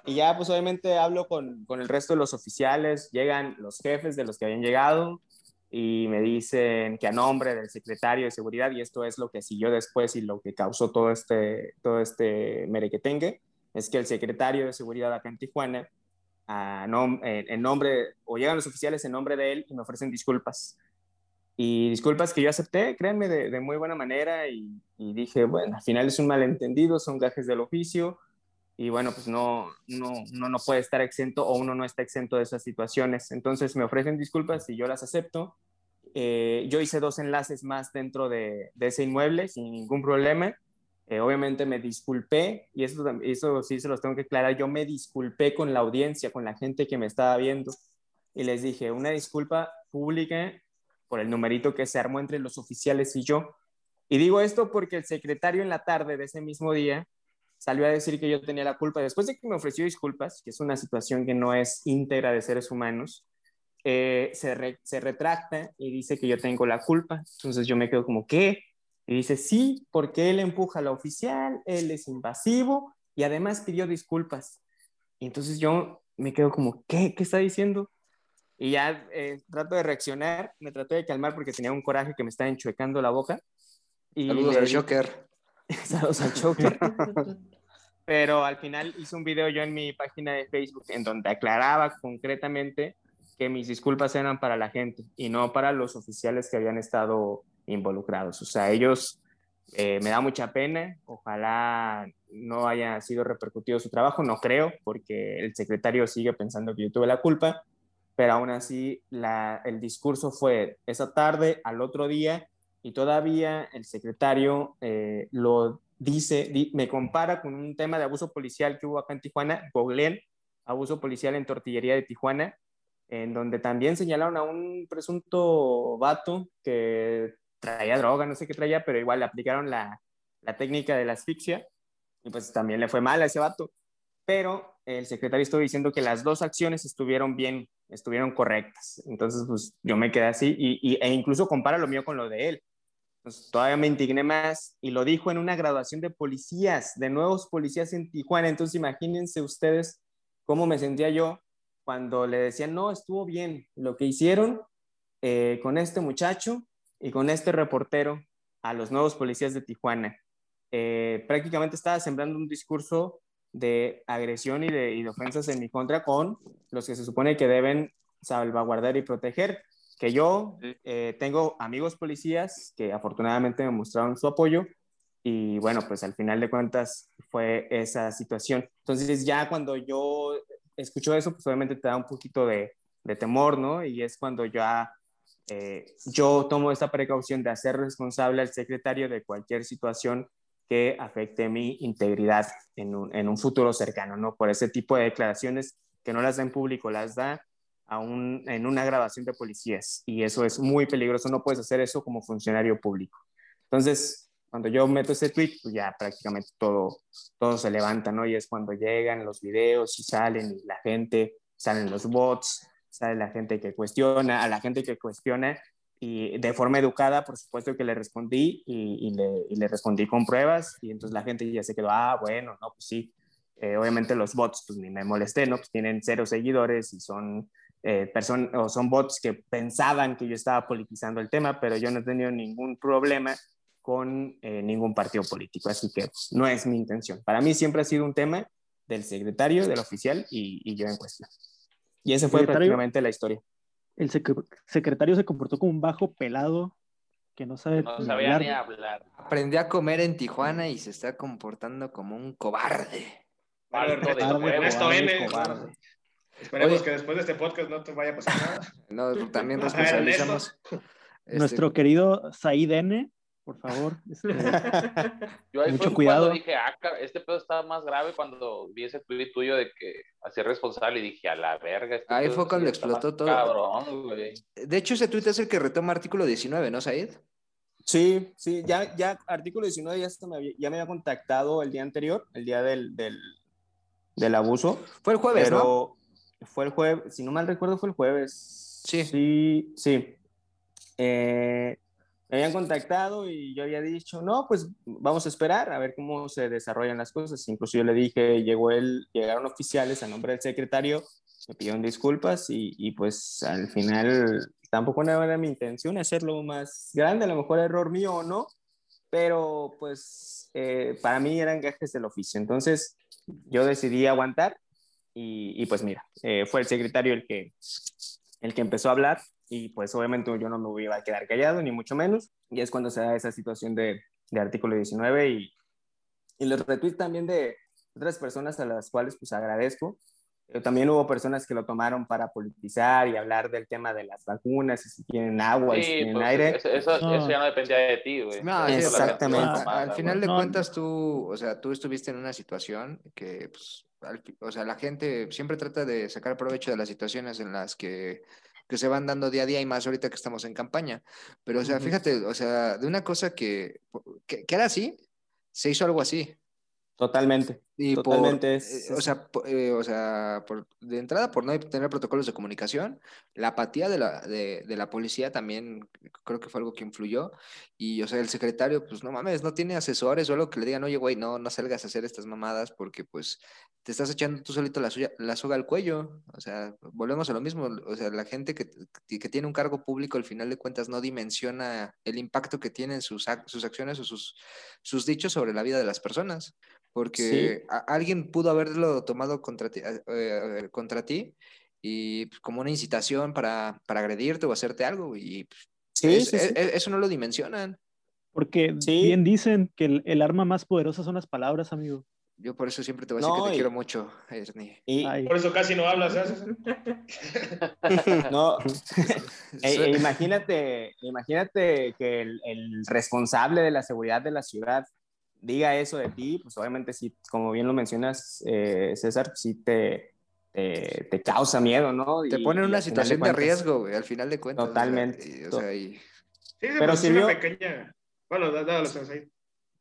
Y ya, pues obviamente hablo con, con el resto de los oficiales, llegan los jefes de los que habían llegado, y me dicen que a nombre del secretario de seguridad, y esto es lo que siguió después y lo que causó todo este, todo este merequetengue, es que el secretario de seguridad acá en Tijuana, a en nombre, o llegan los oficiales en nombre de él y me ofrecen disculpas. Y disculpas que yo acepté, créanme, de, de muy buena manera y, y, dije, bueno, al final es un malentendido, son gajes del oficio y bueno, pues no, no, uno no puede estar exento o uno no está exento de esas situaciones. Entonces me ofrecen disculpas y yo las acepto. Eh, yo hice dos enlaces más dentro de, ese inmueble sin ningún problema. Eh, obviamente me disculpé y eso, eso sí se los tengo que aclarar. Yo me disculpé con la audiencia, con la gente que me estaba viendo y les dije una disculpa pública por el numerito que se armó entre los oficiales y yo. Y digo esto porque el secretario en la tarde de ese mismo día salió a decir que yo tenía la culpa. Después de que me ofreció disculpas, que es una situación que no es íntegra de seres humanos, eh, se, se, retracta y dice que yo tengo la culpa. Entonces yo me quedo como, ¿qué? Y dice, sí, porque él empuja a la oficial, él es invasivo y además pidió disculpas. Y entonces yo me quedo como, ¿qué? ¿Qué está diciendo? Y ya eh, trato de reaccionar, me trato de calmar porque tenía un coraje que me estaba enchuecando la boca. Y Saludos al Joker. Saludos al Joker. Pero al final hice un video yo en mi página de Facebook en donde aclaraba concretamente que mis disculpas eran para la gente y no para los oficiales que habían estado involucrados. O sea, ellos eh, me da mucha pena, ojalá no haya sido repercutido su trabajo, no creo, porque el secretario sigue pensando que yo tuve la culpa, pero aún así la, el discurso fue esa tarde, al otro día, y todavía el secretario eh, lo dice, me compara con un tema de abuso policial que hubo acá en Tijuana, googleen abuso policial en tortillería de Tijuana, en donde también señalaron a un presunto vato que traía droga, no sé qué traía, pero igual le aplicaron la, la técnica de la asfixia y pues también le fue mal a ese vato. Pero el secretario estuvo diciendo que las dos acciones estuvieron bien, estuvieron correctas. Entonces, pues yo me quedé así y, e incluso compara lo mío con lo de él. Entonces, todavía me indigné más y lo dijo en una graduación de policías, de nuevos policías en Tijuana. Entonces, imagínense ustedes cómo me sentía yo cuando le decían, no, estuvo bien lo que hicieron eh, con este muchacho y con este reportero a los nuevos policías de Tijuana. Eh, prácticamente estaba sembrando un discurso de agresión y de, y de, ofensas en mi contra con los que se supone que deben salvaguardar y proteger. Que yo eh, tengo amigos policías que afortunadamente me mostraron su apoyo y bueno, pues al final de cuentas fue esa situación. Entonces ya cuando yo escucho eso, pues obviamente te da un poquito de, de temor, ¿no? Y es cuando ya eh, yo tomo esta precaución de hacer responsable al secretario de cualquier situación que afecte mi integridad en un, en un, futuro cercano, ¿no? Por ese tipo de declaraciones que no las da en público, las da a un, en una grabación de policías y eso es muy peligroso, no puedes hacer eso como funcionario público. Entonces, cuando yo meto ese tweet, pues ya prácticamente todo, todo se levanta, ¿no? Y es cuando llegan los videos y salen y la gente, salen los bots, sale la gente que cuestiona, a la gente que cuestiona y de forma educada, por supuesto que le respondí y, le, y, le, respondí con pruebas y entonces la gente ya se quedó, ah, bueno, no, pues sí, eh, obviamente los bots, pues ni me molesté, ¿no? Pues tienen cero seguidores y son eh, personas o son bots que pensaban que yo estaba politizando el tema, pero yo no he tenido ningún problema con eh, ningún partido político, así que no es mi intención. Para mí siempre ha sido un tema del secretario, del oficial y, y yo en cuestión. Y esa fue prácticamente la historia el secretario se comportó como un bajo pelado que no sabe no sabía hablar. ni hablar. Aprendió a comer en Tijuana y se está comportando como un cobarde. Esperemos que después de este podcast no te vaya a pasar nada. No, también responsabilizamos. Nuestro este, querido Said N por favor. Este, Yo ahí mucho cuidado. dije, ah, este pedo está más grave cuando vi ese tweet tuyo de que hacía responsable y dije, a la verga. Este ahí fue cuando explotó todo. Cabrón, güey. De hecho, ese tweet es el que retoma artículo 19, ¿no, Said? Sí, sí, ya, ya artículo 19 ya, me había, ya me había contactado el día anterior, el día del, del, del abuso. Fue el jueves, pero Fue el jueves, si no mal recuerdo, fue el jueves. Sí. Sí, sí. Eh, me habían contactado y yo había dicho, no, pues vamos a esperar a ver cómo se desarrollan las cosas. Incluso yo le dije, llegó él, llegaron oficiales a nombre del secretario, me pidieron disculpas y, y pues al final tampoco era mi intención hacerlo más grande, a lo mejor error mío o no, pero pues eh, para mí eran gajes del oficio. Entonces yo decidí aguantar y, y pues mira, eh, fue el secretario el que, el que empezó a hablar y pues obviamente yo no me iba a quedar callado, ni mucho menos, y es cuando se da esa situación de, de artículo 19 y, y los retweets también de otras personas a las cuales pues agradezco. Pero también hubo personas que lo tomaron para politizar y hablar del tema de las vacunas, y si tienen agua, y si tienen pues, aire. Eso, eso, ya no dependía de ti, güey. No, exactamente. al final de cuentas, tú, o sea, tú estuviste en una situación que, pues, o sea, la gente siempre trata de sacar provecho de las situaciones en las que que se van dando día a día y más ahorita que estamos en campaña. Pero, o sea, fíjate, o sea, de una cosa que, que, que era así, se hizo algo así. Totalmente. Y Totalmente. Eh, o sea, eh, o sea por, de entrada, por no tener protocolos de comunicación, la apatía de la, de, de, la policía también creo que fue algo que influyó. Y, o sea, el secretario, pues no mames, no tiene asesores o algo que le digan, oye, güey, no, no salgas a hacer estas mamadas porque, pues, te estás echando tú solito la, suya, la soga al cuello. O sea, volvemos a lo mismo. O sea, la gente que, que tiene un cargo público, al final de cuentas, no dimensiona el impacto que tienen sus, sus acciones o sus, sus dichos sobre la vida de las personas porque alguien pudo haberlo tomado contra ti, eh, eh, contra ti y pues, como una incitación para, para, agredirte o hacerte algo y pues, e, e, eso no lo dimensionan. Porque bien dicen que el, el, arma más poderosa son las palabras, amigo. Yo por eso siempre te voy a decir que te quiero mucho, Ernie. Y... Por eso casi no hablas, no, e, imagínate, imagínate que el, el, responsable de la seguridad de la ciudad diga eso de ti, pues obviamente sí, como bien lo mencionas, eh, César, sí te, te, causa miedo, ¿no? Te pone en una situación de, riesgo, güey, al final de cuentas. Totalmente. O sea, Sí, pero pues, sirvió... una pequeña... Bueno, ahí.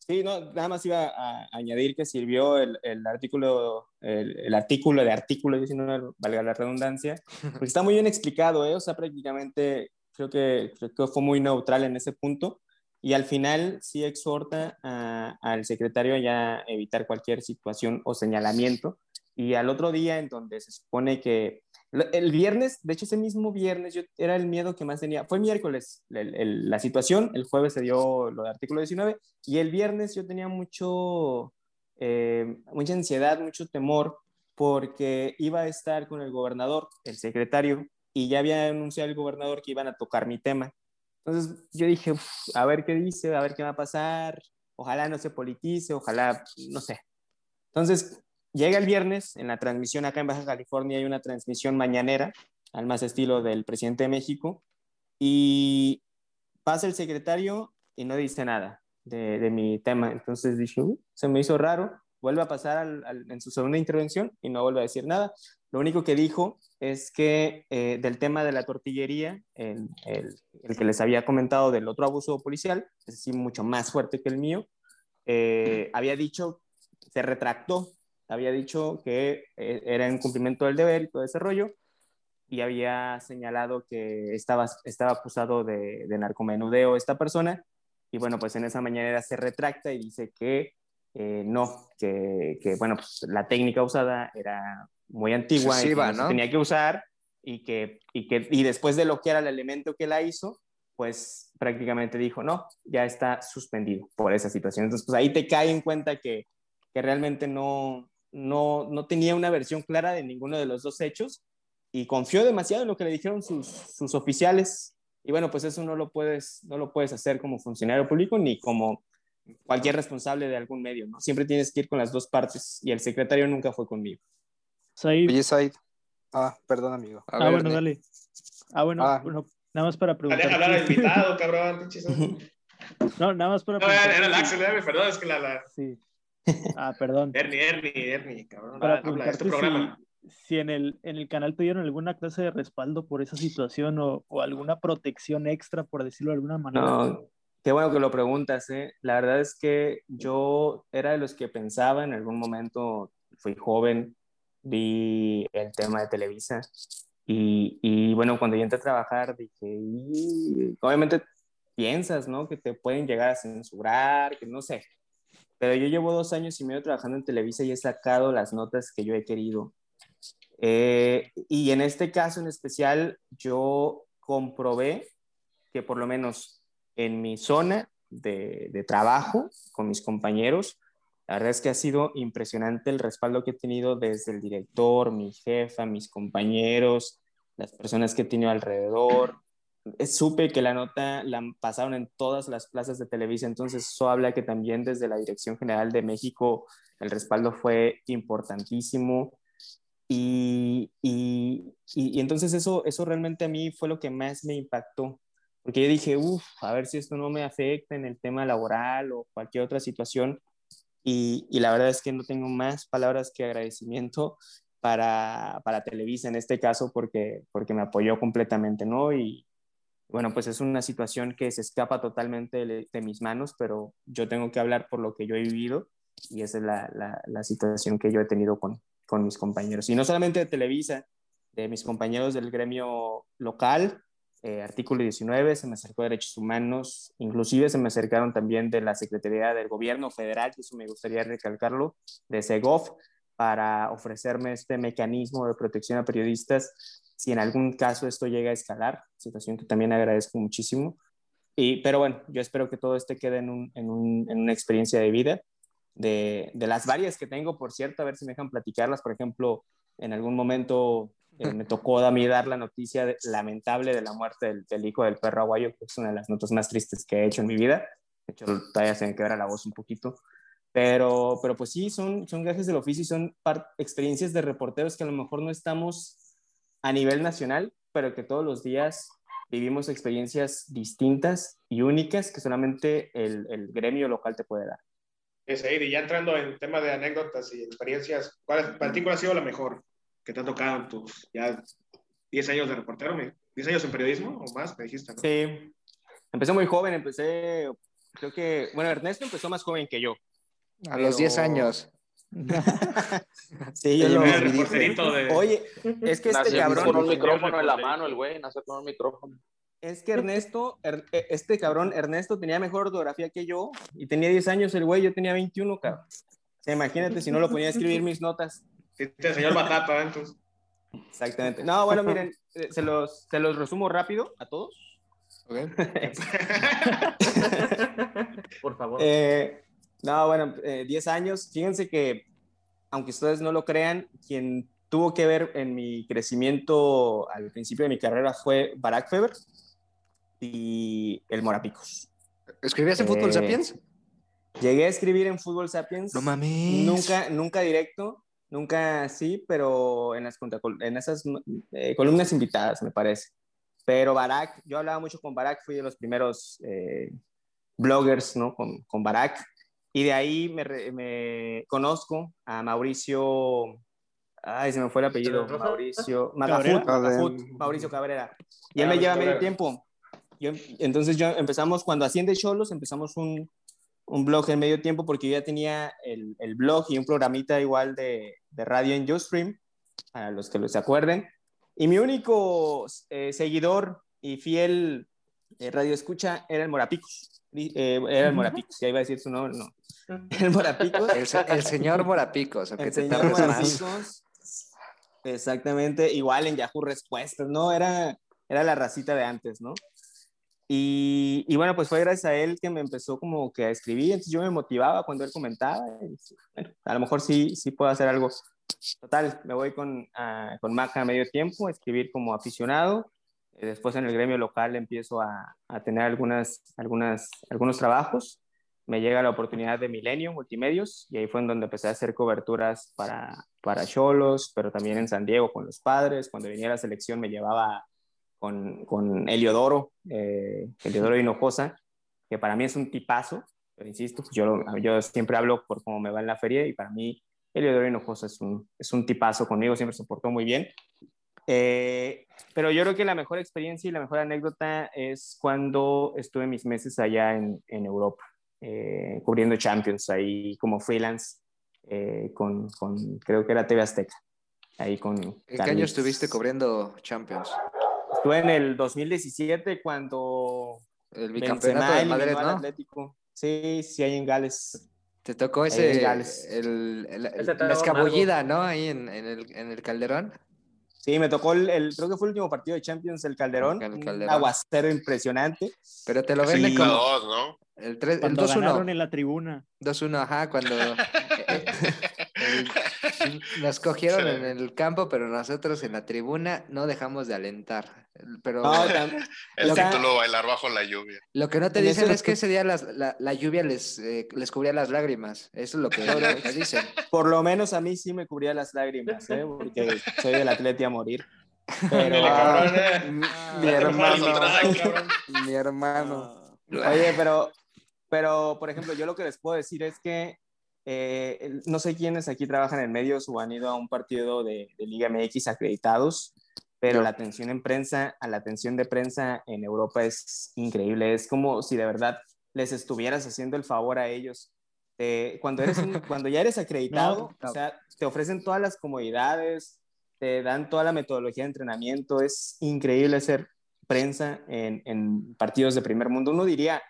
Sí, no, nada más iba a añadir que sirvió el, el artículo, el, el, artículo de artículo 19, valga la redundancia, porque está muy bien explicado, ¿eh? o sea, prácticamente creo que, creo que fue muy neutral en ese punto y al final sí exhorta al secretario a evitar cualquier situación o señalamiento Y al otro día, en donde se supone que el viernes, de hecho ese mismo viernes, yo, era el miedo que más tenía. Fue miércoles la situación, el jueves se dio lo de artículo 19 y el viernes yo tenía mucho, eh, mucha ansiedad, mucho temor porque iba a estar con el gobernador, el secretario, y ya había anunciado el gobernador que iban a tocar mi tema. Entonces yo dije, a ver qué dice, a ver qué va a pasar, ojalá no se politice, ojalá, no sé. Entonces llega el viernes, en la transmisión acá en Baja California hay una transmisión mañanera, al más estilo del presidente de México, y pasa el secretario y no dice nada de, de mi tema. Entonces dije, se me hizo raro, vuelve a pasar en su segunda intervención y no vuelve a decir nada. Lo único que dijo es que eh, del tema de la tortillería, el, que les había comentado del otro abuso policial, es decir, mucho más fuerte que el mío, eh, había dicho, se retractó, había dicho que eh, era en cumplimiento del deber y todo ese rollo, y había señalado que estaba, estaba acusado de, de narcomenudeo esta persona, y bueno, pues en esa mañana se retracta y dice que eh, no, que, que, bueno, pues la técnica usada era muy antigua y no, tenía que usar y que, y que y después de lo que era el elemento que la hizo, pues prácticamente dijo, no, ya está suspendido por esa situación. Entonces, pues ahí te cae en cuenta que, que realmente no, no, no tenía una versión clara de ninguno de los dos hechos y confió demasiado en lo que le dijeron sus, sus oficiales. Y bueno, pues eso no lo puedes, no lo puedes hacer como funcionario público ni como cualquier responsable de algún medio, ¿no? Siempre tienes que ir con las dos partes y el secretario nunca fue conmigo. Said. Oye, Said. Ah, perdón, amigo. ah, bueno, dale. Ah, bueno, ah. bueno, nada más para preguntar. Deja hablar al invitado, cabrón. no, nada más para preguntar. No, era el Axel, perdón, es que la... la... Sí. Ah, perdón. Ernie, Ernie, Ernie, cabrón. Para habla, este programa. Si, si, en, el, en el canal te dieron alguna clase de respaldo por esa situación o, o alguna protección extra, por decirlo de alguna manera. No, Qué bueno que lo preguntas, ¿eh? La verdad es que yo era de los que pensaba en algún momento, fui joven, vi el tema de Televisa y, y bueno, cuando yo entré a trabajar dije, obviamente piensas, ¿no? Que te pueden llegar a censurar, que no sé. Pero yo llevo dos años y medio trabajando en Televisa y he sacado las notas que yo he querido. Eh, y en este caso en especial, yo comprobé que por lo menos en mi zona de, trabajo con mis compañeros. La verdad es que ha sido impresionante el respaldo que he tenido desde el director, mi jefa, mis compañeros, las personas que he tenido alrededor. Supe que la nota la pasaron en todas las plazas de Televisa, entonces eso habla que también desde la Dirección General de México el respaldo fue importantísimo. Y, y, y, entonces eso, eso realmente a mí fue lo que más me impactó, porque yo dije, uff, a ver si esto no me afecta en el tema laboral o cualquier otra situación. Y, y, la verdad es que no tengo más palabras que agradecimiento para, para Televisa en este caso porque, porque me apoyó completamente, ¿no? Y bueno, pues es una situación que se escapa totalmente de, de mis manos, pero yo tengo que hablar por lo que yo he vivido y esa es la, la, la situación que yo he tenido con, con mis compañeros. Y no solamente de Televisa, de mis compañeros del gremio local, eh, artículo 19, se me acercó Derechos Humanos, inclusive se me acercaron también de la Secretaría del Gobierno Federal, y eso me gustaría recalcarlo, de SEGOF, para ofrecerme este mecanismo de protección a periodistas si en algún caso esto llega a escalar, situación que también agradezco muchísimo. Y, pero bueno, yo espero que todo esto quede en, un, en, un, en una experiencia de vida, de, de, las varias que tengo, por cierto, a ver si me dejan platicarlas. Por ejemplo, en algún momento eh, me tocó a mí dar la noticia lamentable de la muerte del, hijo del perro aguayo, que es una de las notas más tristes que he hecho en mi vida. De hecho, todavía se me quebra la voz un poquito. Pero, pero pues sí, son, son gajes del oficio y son experiencias de reporteros que a lo mejor no estamos a nivel nacional, pero que todos los días vivimos experiencias distintas y únicas que solamente el, el gremio local te puede dar. Es y ya entrando en tema de anécdotas y experiencias, ¿cuál para ti cuál ha sido la mejor? Que te ha tocado en tus ya 10 años de reportero, 10 años en periodismo o más, me dijiste, ¿no? Sí, empecé muy joven, empecé, creo que, bueno, Ernesto empezó más joven que yo. A los 10 años. sí, yo lo de... Oye, es que este cabrón... con un micrófono en la mano, el güey, nació con un micrófono. Es que Ernesto, er, e, este cabrón, Ernesto tenía mejor ortografía que yo y tenía 10 años el güey, yo tenía 21, cabrón. imagínate si no lo ponía a escribir mis notas. El señor Batata, entonces. Exactamente. No, bueno, miren, eh, se los, se los resumo rápido a todos. Okay. Por favor. Eh, no, bueno, 10 años. Fíjense que, aunque ustedes no lo crean, quien tuvo que ver en mi crecimiento al principio de mi carrera fue Barack Feber y el Morapicos. ¿Escribías en Fútbol eh, Sapiens? Llegué a escribir en Fútbol Sapiens. No mames. Nunca, nunca directo, nunca sí, pero en, las, en esas eh, columnas invitadas, me parece. Pero Barack, yo hablaba mucho con Barack, fui de los primeros eh, bloggers, ¿no? Con, con Barack. Y de ahí me, me conozco a Mauricio Ay, se me fue el apellido. Mauricio. Mauricio Cabrera. Y él me lleva medio tiempo. Yo, entonces yo empezamos, cuando asciende Cholos, empezamos un, un, blog en medio tiempo porque yo ya tenía el, el blog y un programita igual de, de radio en Ustream, para los que se acuerden. Y mi único eh, seguidor y fiel eh, radio escucha era el Morapicos. Eh, era el Morapicos, ya iba a decir su nombre, no. El Morapicos. El, señor Morapicos. El señor Morapicos. Exactamente, igual en Yahoo Respuestas, ¿no? Era, era la racita de antes, ¿no? Y, y, bueno, pues fue gracias a él que me empezó como que a escribir, entonces yo me motivaba cuando él comentaba, bueno, a lo mejor sí, sí puedo hacer algo. Total, me voy con, uh, con Maca a medio tiempo, a escribir como aficionado, eh, después en el gremio local empiezo a, a, tener algunas, algunas, algunos trabajos, me llega la oportunidad de Milenio Multimedios y ahí fue en donde empecé a hacer coberturas para para Cholos, pero también en San Diego con los padres. Cuando venía la selección me llevaba con, con Eliodoro, eh, Eliodoro Hinojosa, que para mí es un tipazo, pero insisto, yo, yo siempre hablo por cómo me va en la feria y para mí Eliodoro Hinojosa es un, es un tipazo conmigo, siempre se portó muy bien. Eh, pero yo creo que la mejor experiencia y la mejor anécdota es cuando estuve mis meses allá en, en Europa, eh, cubriendo Champions, ahí como freelance eh, con, con, creo que era TV Azteca. Ahí con ¿En qué año estuviste cubriendo Champions? Estuve en el 2017 cuando el bicampeonato de Madrid, ¿no? Atlético. Sí, sí, ahí en Gales. Te tocó ese, el, la escabullida, ¿no? Ahí en, en, el, en el Calderón. Sí, me tocó el, creo que fue el último partido de Champions, el Calderón. El Calderón. Un aguacero impresionante. Pero te lo como... Dos, ¿no? El, 3, el 2-1. en la tribuna. 2-1, ajá, cuando nos cogieron en el campo, pero nosotros en la tribuna no dejamos de alentar. Pero el título bailar bajo la lluvia. Lo que no te dicen es que ese día la, la, lluvia les, eh, les cubría las lágrimas. Eso es lo que te dicen. Por lo menos a mí sí me cubría las lágrimas, ¿eh? porque soy del atleti a morir. Pero mi hermano, mi hermano. Oye, pero pero, por ejemplo, yo lo que les puedo decir es que eh, no sé quiénes aquí trabajan en medios o han ido a un partido de, Liga MX acreditados, pero la atención en prensa, a la atención de prensa en Europa es increíble. Es como si de verdad les estuvieras haciendo el favor a ellos. cuando, eres cuando ya eres acreditado, o sea, te ofrecen todas las comodidades, te dan toda la metodología de entrenamiento. Es increíble ser prensa en, en partidos de primer mundo. Uno diría,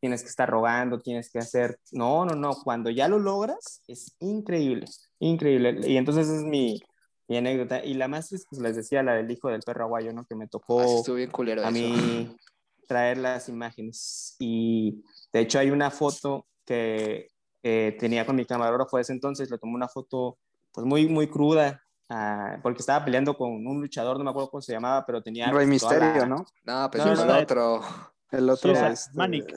tienes que estar rogando, tienes que hacer. No, no, no. Cuando ya lo logras, es increíble, increíble. Y entonces es mi, mi anécdota. Y la más, pues les decía, la del hijo del perro aguayo, ¿no? Que me tocó ah, bien culero a mí traer las imágenes. Y de hecho hay una foto que tenía con mi camarógrafo de ese entonces, le tomé una foto pues muy, muy cruda, ah, porque estaba peleando con un luchador, no me acuerdo cómo se llamaba, pero tenía... Rey Misterio, ¿no? No, pero es otro. El otro es Manic.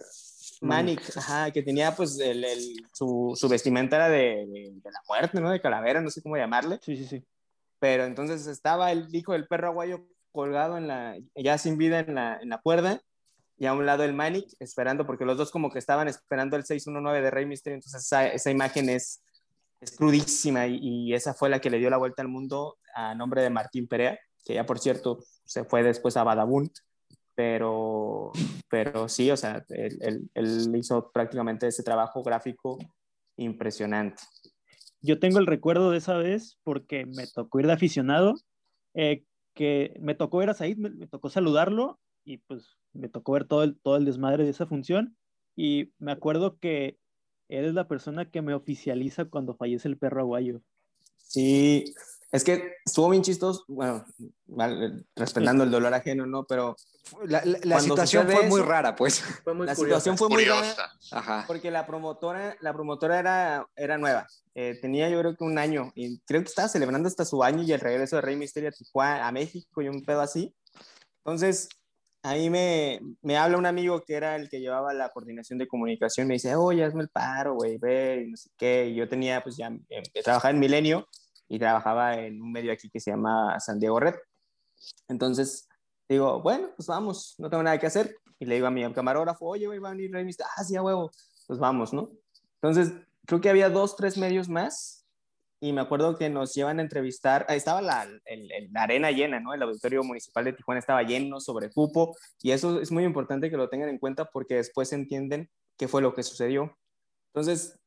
Manic, ajá, que tenía pues el, el, su, su, vestimenta era de, de, la muerte, ¿no? De calavera, no sé cómo llamarle. Sí, sí, sí. Pero entonces estaba el hijo del perro aguayo colgado en la, ya sin vida en la, en la cuerda, y a un lado el Manic esperando, porque los dos como que estaban esperando el 619 de Rey Mysterio, entonces esa, esa imagen es, es crudísima y, y, esa fue la que le dio la vuelta al mundo a nombre de Martín Perea, que ya por cierto se fue después a Badabun pero, pero sí, o sea, él, él, hizo prácticamente ese trabajo gráfico impresionante. Yo tengo el recuerdo de esa vez porque me tocó ir de aficionado, eh, que me tocó ver a Said, me, tocó saludarlo y pues me tocó ver todo el, todo el desmadre de esa función y me acuerdo que él es la persona que me oficializa cuando fallece el perro aguayo. Sí, es que estuvo bien chistoso, bueno, respetando el dolor ajeno, ¿no? Pero la, la, situación fue muy rara, pues. Fue muy la situación fue muy rara. Ajá. Porque la promotora, la promotora era, era nueva. Eh, tenía yo creo que un año y creo que estaba celebrando hasta su año y el regreso de Rey Misterio a Tijuana, a México y un pedo así. Entonces, ahí me, me habla un amigo que era el que llevaba la coordinación de comunicación. Me dice, oye, hazme el paro, güey, ve, y no sé qué. Y yo tenía, pues ya, eh, trabajaba en Milenio y trabajaba en un medio aquí que se llama San Diego Red. Entonces, digo, bueno, pues vamos, no tengo nada que hacer. Y le digo a mi camarógrafo, oye, güey, a venir Rey Ah, sí, a huevo. Pues vamos, ¿no? Entonces, creo que había dos, tres medios más. Y me acuerdo que nos llevan a entrevistar. Ahí estaba la, la arena llena, ¿no? El auditorio municipal de Tijuana estaba lleno sobre cupo. Y eso es muy importante que lo tengan en cuenta porque después entienden qué fue lo que sucedió. Entonces,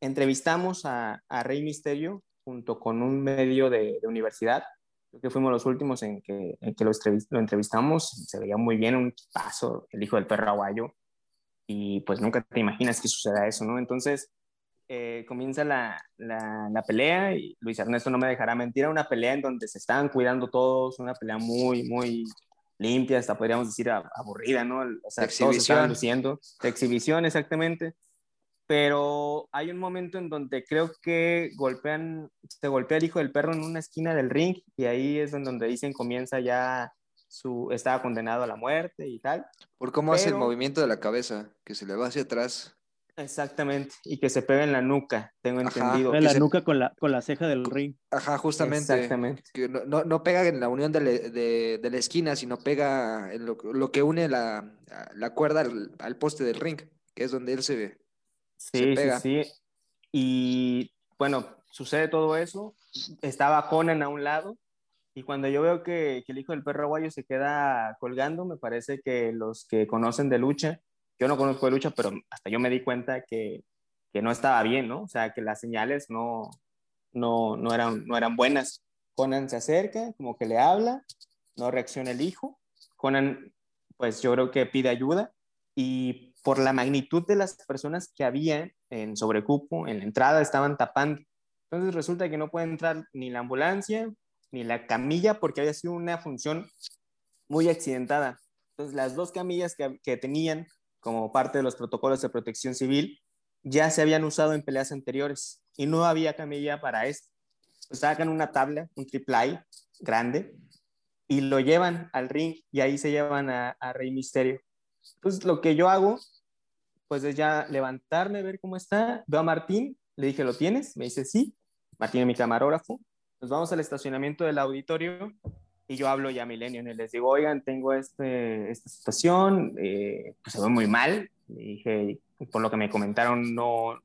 entrevistamos a, a Rey Misterio junto con un medio de, universidad. Creo que fuimos los últimos en que, en que lo, lo, entrevistamos. Se veía muy bien, un paso, el hijo del perro aguayo. Y pues nunca te imaginas que suceda eso, ¿no? Entonces eh, comienza la, la, la, pelea y Luis Ernesto no me dejará mentir. Era una pelea en donde se estaban cuidando todos, una pelea muy, muy limpia, hasta podríamos decir aburrida, ¿no? O sea, todos estaban luciendo. De exhibición, exactamente pero hay un momento en donde creo que golpean, se golpea el hijo del perro en una esquina del ring y ahí es donde dicen comienza ya su, estaba condenado a la muerte y tal. Por cómo hace el movimiento de la cabeza, que se le va hacia atrás. Exactamente, y que se pega en la nuca, tengo entendido. En la nuca con la, con la ceja del ring. Ajá, justamente. Exactamente. Que no, no, pega en la unión de, de, de, la esquina, sino pega en lo, lo que une la, la cuerda al, al, poste del ring, que es donde él se ve. Sí, sí, sí. Y bueno, sucede todo eso. Estaba Conan a un lado. Y cuando yo veo que, el hijo del perro aguayo se queda colgando, me parece que los que conocen de lucha, yo no conozco de lucha, pero hasta yo me di cuenta que, que no estaba bien, ¿no? O sea, que las señales no, no, no, eran, no eran buenas. Conan se acerca, como que le habla, no reacciona el hijo. Conan, pues yo creo que pide ayuda y por la magnitud de las personas que había en sobrecupo, en la entrada estaban tapando. Entonces resulta que no puede entrar ni la ambulancia ni la camilla porque había sido una función muy accidentada. Entonces las dos camillas que, tenían como parte de los protocolos de protección civil ya se habían usado en peleas anteriores y no había camilla para esto. Pues sacan una tabla, un triple grande, y lo llevan al ring y ahí se llevan a, a Rey Misterio. Entonces, lo que yo hago, pues es ya levantarme, ver cómo está. Veo a Martín, le dije, ¿lo tienes? Me dice, sí. Martín es mi camarógrafo. Nos vamos al estacionamiento del auditorio y yo hablo ya a Milenio y les digo, oigan, tengo este, esta situación, eh, pues se ve muy mal. Le dije, por lo que me comentaron, no,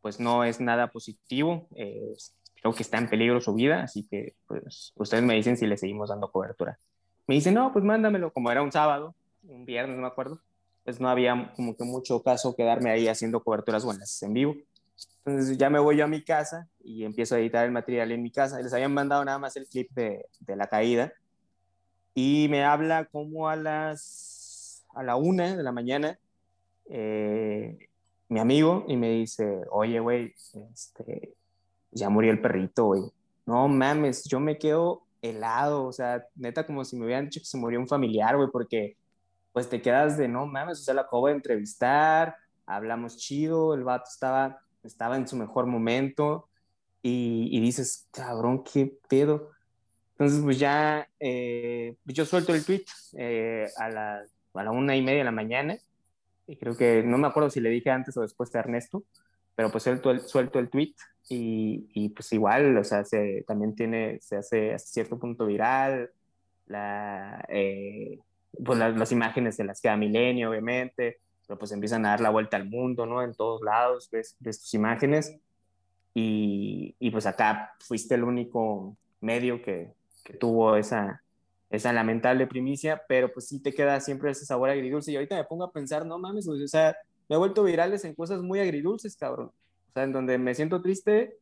pues no es nada positivo. Eh, creo que está en peligro su vida, así que pues ustedes me dicen si le seguimos dando cobertura. Me dice, no, pues mándamelo, como era un sábado, un viernes, no me acuerdo, pues no había como que mucho caso quedarme ahí haciendo coberturas buenas en vivo. Entonces ya me voy yo a mi casa y empiezo a editar el material en mi casa. Les habían mandado nada más el clip de, de la caída y me habla como a las a la una de la mañana eh, mi amigo y me dice, oye, güey, este, ya murió el perrito, güey. No mames, yo me quedo helado, o sea, neta como si me hubieran dicho que se murió un familiar, güey, porque pues te quedas de no mames, o sea, lo acabo de entrevistar, hablamos chido, el vato estaba, estaba en su mejor momento y, dices, cabrón, qué pedo. Entonces, pues ya, eh, yo suelto el tweet eh, a, la, a la una y media de la mañana y creo que, no me acuerdo si le dije antes o después de Ernesto, pero pues suelto el, suelto el tweet y, y pues igual, o sea, se, también tiene, se hace hasta cierto punto viral, la, eh, pues las, imágenes de las que da Milenio, obviamente, pero pues empiezan a dar la vuelta al mundo, ¿no? En todos lados ves, ves tus imágenes y, y, pues acá fuiste el único medio que, que, tuvo esa, esa lamentable primicia, pero pues sí te queda siempre ese sabor agridulce y ahorita me pongo a pensar, no mames, o sea, me he vuelto virales en cosas muy agridulces, cabrón. O sea, en donde me siento triste,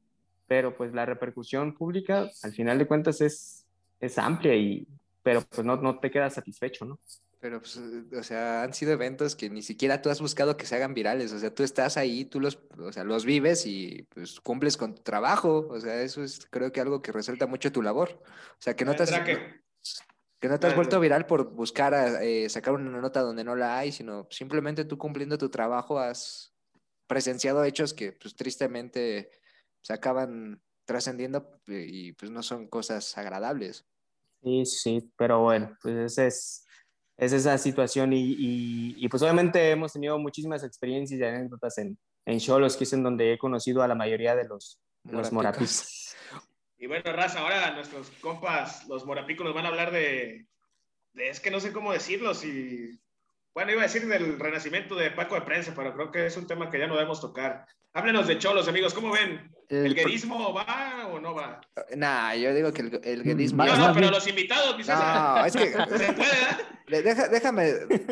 pero pues la repercusión pública al final de cuentas es, es amplia y, pero pues no, no te quedas satisfecho, ¿no? Pero, pues, o sea, han sido eventos que ni siquiera tú has buscado que se hagan virales. O sea, tú estás ahí, tú los, o sea, los vives y pues cumples con tu trabajo. O sea, eso es creo que algo que resalta mucho tu labor. O sea, que no te has, que... no te has vuelto viral por buscar eh, sacar una nota donde no la hay, sino simplemente tú cumpliendo tu trabajo has presenciado hechos que pues tristemente se acaban trascendiendo eh, y pues no son cosas agradables. Sí, sí, pero bueno, pues ese es es esa situación y, y, pues obviamente hemos tenido muchísimas experiencias y anécdotas en, en Cholos, que es en donde he conocido a la mayoría de los, los. Y bueno, Raza, ahora nuestros compas, los morapicos, nos van a hablar de, de, es que no sé cómo decirlo, si, bueno, iba a decir del renacimiento de Paco de Prensa, pero creo que es un tema que ya no debemos tocar. Háblenos de Cholos, amigos, ¿cómo ven? ¿El, guerismo va o no va? Nah, yo digo que el, el guerismo... No, no, pero los invitados, mi César. No, es que... ¿Se puede, Deja, déjame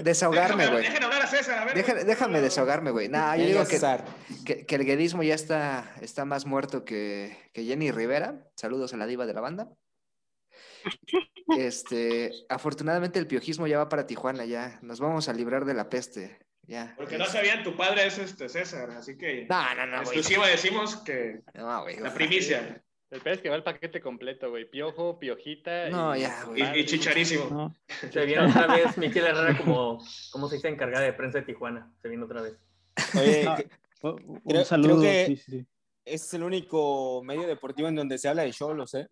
desahogarme, güey. Déjame hablar a César, a ver. déjame desahogarme, güey. Nah, yo digo que, que, que, el guerismo ya está, está más muerto que, que Jenny Rivera. Saludos a la diva de la banda. Este, afortunadamente el piojismo ya va para Tijuana, ya. Nos vamos a librar de la peste. Ya. Porque no sabían, tu padre es este César, así que. No, no, no. Exclusiva decimos que. la primicia. El pez que va el paquete completo, güey. Piojo, piojita. No, y, ya, güey. Y, chicharísimo. Se viene otra vez Miquel Herrera como, como se dice encargada de prensa de Tijuana. Se viene otra vez. Oye, un saludo. que es el único medio deportivo en donde se habla de cholos, ¿eh?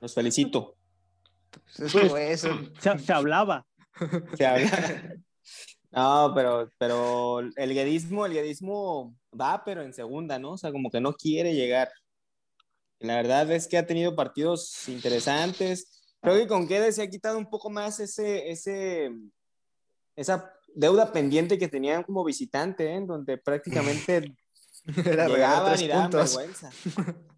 Los felicito. Pues, eso. Se, se, hablaba. Se hablaba. No, pero, pero el guedismo, el guedismo va, pero en segunda, ¿no? O sea, como que no quiere llegar. La verdad es que ha tenido partidos interesantes. Creo que con Guedes se ha quitado un poco más ese, ese, esa deuda pendiente que tenían como visitante, ¿eh? en donde prácticamente Era llegaban y daban vergüenza.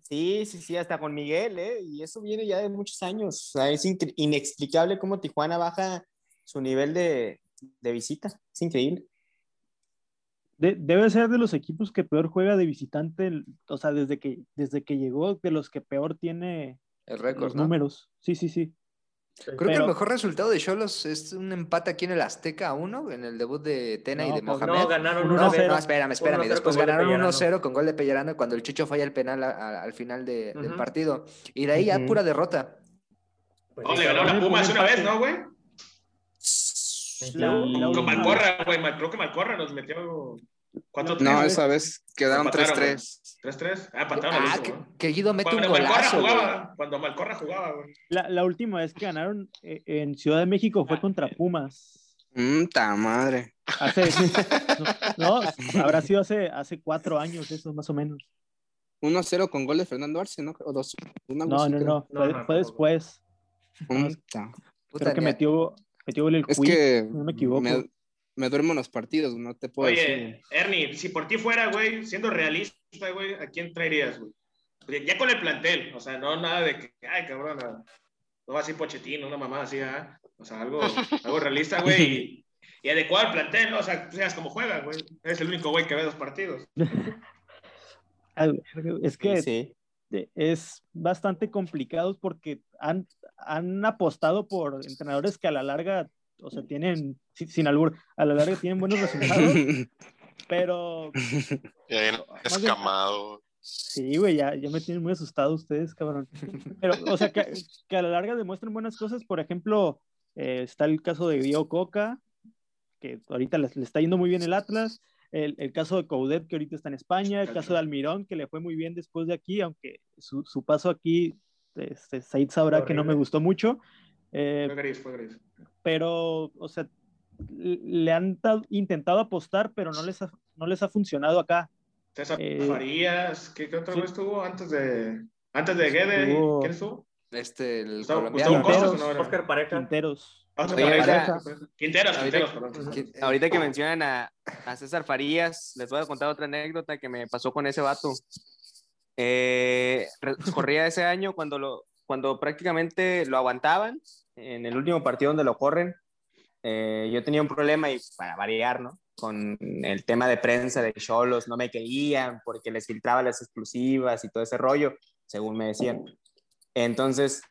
Sí, sí, sí, hasta con Miguel, ¿eh? Y eso viene ya de muchos años. O sea, es inexplicable cómo Tijuana baja su nivel de, de visita. Es increíble. debe ser de los equipos que peor juega de visitante, o sea, desde que, desde que llegó, de los que peor tiene el récord, los números. Sí, sí, sí. Creo que el mejor resultado de Cholos es un empate aquí en el Azteca 1, en el debut de Tena y de pues, Mohamed. No, ganaron 1-0. No, espérame, espérame. Después ganaron 1-0 con gol de Pellerano cuando el Chicho falla el penal al final de, del partido. Y de ahí ya pura derrota. Pues, oh, le ganaron a Pumas una vez, ¿no, güey? Con Malcorra, güey. Creo que Malcorra nos metió 4-3. No, esa vez quedaron 3-3. 3-3. Ah, empataron ah, que, que, Guido mete cuando un golazo. Jugaba, cuando Malcorra jugaba, güey. La, la, última vez que ganaron eh, en Ciudad de México fue ah, contra Pumas. Mmm, ta madre. Hace, no, no, habrá sido hace, hace cuatro años, eso más o menos. 1-0 con gol de Fernando Arce, ¿no? O dos, no, no, no, fue, fue después. Mm, Creo que metió, Metió el es que no me equivoco. Me, duermo en los partidos, no te puedo Oye, Ernie, si por ti fuera, güey, siendo realista, güey, ¿a quién traerías, güey? Ya con el plantel, o sea, no nada de que, ay, cabrón, no va así Pochettino, una mamá así, ¿ah? O sea, algo, algo realista, güey, y, adecuado al plantel, ¿no? O sea, tú seas como juega, güey. Eres el único güey que ve los partidos. es que sí es bastante complicado porque han, han apostado por entrenadores que a la larga, o sea, tienen, sin, albur, a la larga tienen buenos resultados, pero... Ya escamado. Sí, güey, ya, ya me tienen muy asustado ustedes, cabrón. Pero, o sea, que, que a la larga demuestren buenas cosas. Por ejemplo, eh, está el caso de Dio Coca, que ahorita le, le, está yendo muy bien el Atlas el, el, caso de Coudet, que ahorita está en España, el caso de Almirón, que le fue muy bien después de aquí, aunque su, su paso aquí, este, Said sabrá que no me gustó mucho. Eh, fue gris, fue gris. Pero, o sea, le han intentado apostar, pero no les ha, no les ha funcionado acá. César eh, Farías, ¿qué, qué otra vez estuvo antes de, antes de Guede? ¿Quién estuvo? Este, el Gustavo, colombiano. Gustavo Costas, no, Oscar Pareja. Quinteros. Quinteros, Quinteros, ahorita, que mencionan a, a, César Farías, les voy a contar otra anécdota que me pasó con ese vato. Eh, corría ese año cuando, lo, cuando prácticamente lo aguantaban en el último partido donde lo corren. Eh, yo tenía un problema y para variar, ¿no? Con el tema de prensa de Cholos, no me querían porque les filtraba las exclusivas y todo ese rollo, según me decían. Entonces,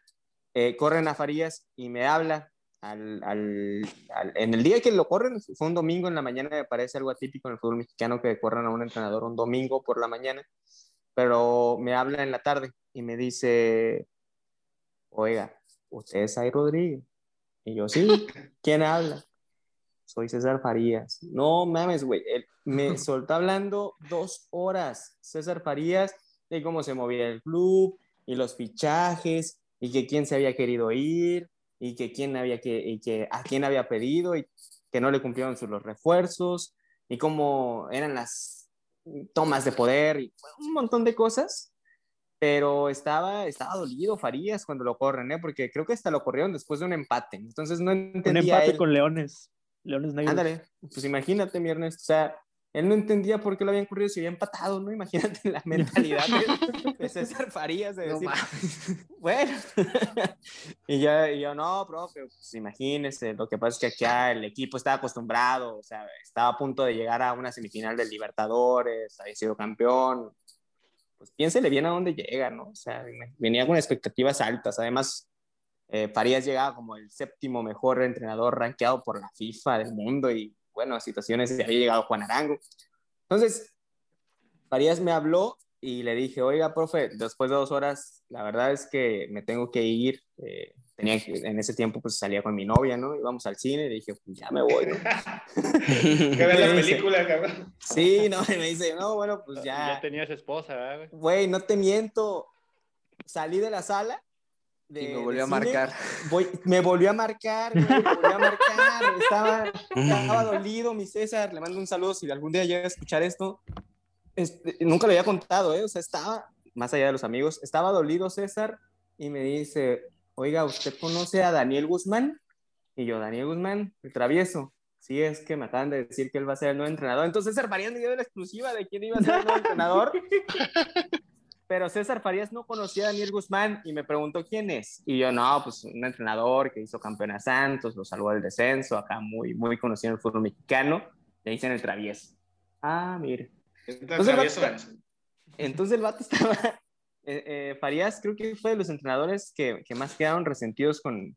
eh, corren a Farías y me habla al, al, en el día que lo corren, fue un domingo en la mañana, me parece algo atípico en el fútbol mexicano que corran a un entrenador un domingo por la mañana, pero me habla en la tarde y me dice, oiga, ¿usted es Rodríguez? Y yo, sí, ¿quién habla? Soy César Farías. No mames, güey, me soltó hablando dos horas, César Farías, de cómo se movía el club y los fichajes y que quién se había querido ir y que quién había que, y que a quién había pedido y que no le cumplieron sus los refuerzos y cómo eran las tomas de poder y un montón de cosas. Pero estaba, estaba dolido Farías cuando lo corren, ¿eh? porque creo que hasta lo corrieron después de un empate. Entonces no entendía. Un empate con Leones. Leones Negros. Ándale, pues imagínate, mi Ernesto. O sea, él no entendía por qué lo habían corrido si había empatado, ¿no? Imagínate la mentalidad de, César Farías de decir, bueno, y yo, y yo, no, profe, pues imagínese, lo que pasa es que acá el equipo estaba acostumbrado, o sea, estaba a punto de llegar a una semifinal del Libertadores, había sido campeón, pues piénsele bien a dónde llega, ¿no? O sea, venía con expectativas altas, además, eh, Farías llegaba como el séptimo mejor entrenador rankeado por la FIFA del mundo y bueno, situaciones había llegado Juan Arango. Entonces, Farías me habló y le dije, oiga, profe, después de dos horas, la verdad es que me tengo que ir. Eh, tenía, en ese tiempo pues salía con mi novia, ¿no? Íbamos al cine y le dije, pues ya me voy, ¿no? ¿Qué ves la película, cabrón? Sí, no, y me dice, no, bueno, pues ya. Ya tenías esposa, ¿verdad? Güey, no te miento. Salí de la sala y me volvió a marcar. Voy, me volvió a marcar, me volvió a marcar. Estaba, estaba dolido, mi César. Le mando un saludo si algún día llega a escuchar esto. Este, nunca lo había contado, ¿eh? O sea, estaba, más allá de los amigos, estaba dolido César y me dice, oiga, ¿usted conoce a Daniel Guzmán? Y yo, Daniel Guzmán, el travieso. Sí, es que me acaban de decir que él va a ser el nuevo entrenador. Entonces César Farías me dio la exclusiva de quién iba a ser el nuevo entrenador. pero César Farías no conocía a Daniel Guzmán y me preguntó quién es. Y yo, no, pues un entrenador que hizo campeón a Santos, lo salvó del descenso, acá muy, muy conocido en el fútbol mexicano, le dicen el travieso. Ah, mire. Entonces el, vato, entonces el vato estaba, eh, eh, Farías creo que fue de los entrenadores que, que más quedaron resentidos con,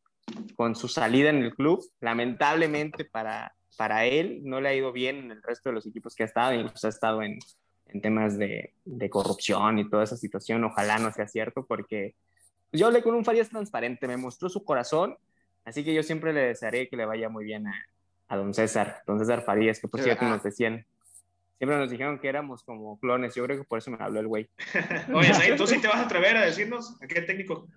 con su salida en el club. Lamentablemente para, para él no le ha ido bien en el resto de los equipos que ha estado, incluso ha estado en, en temas de, de, corrupción y toda esa situación. Ojalá no sea cierto porque yo hablé con un Farías transparente, me mostró su corazón, así que yo siempre le desearé que le vaya muy bien a, a don César, don César Farías, que por cierto nos decían, siempre nos dijeron que éramos como clones, yo creo que por eso me habló el güey. Oye, ¿tú sí te vas a atrever a decirnos a qué técnico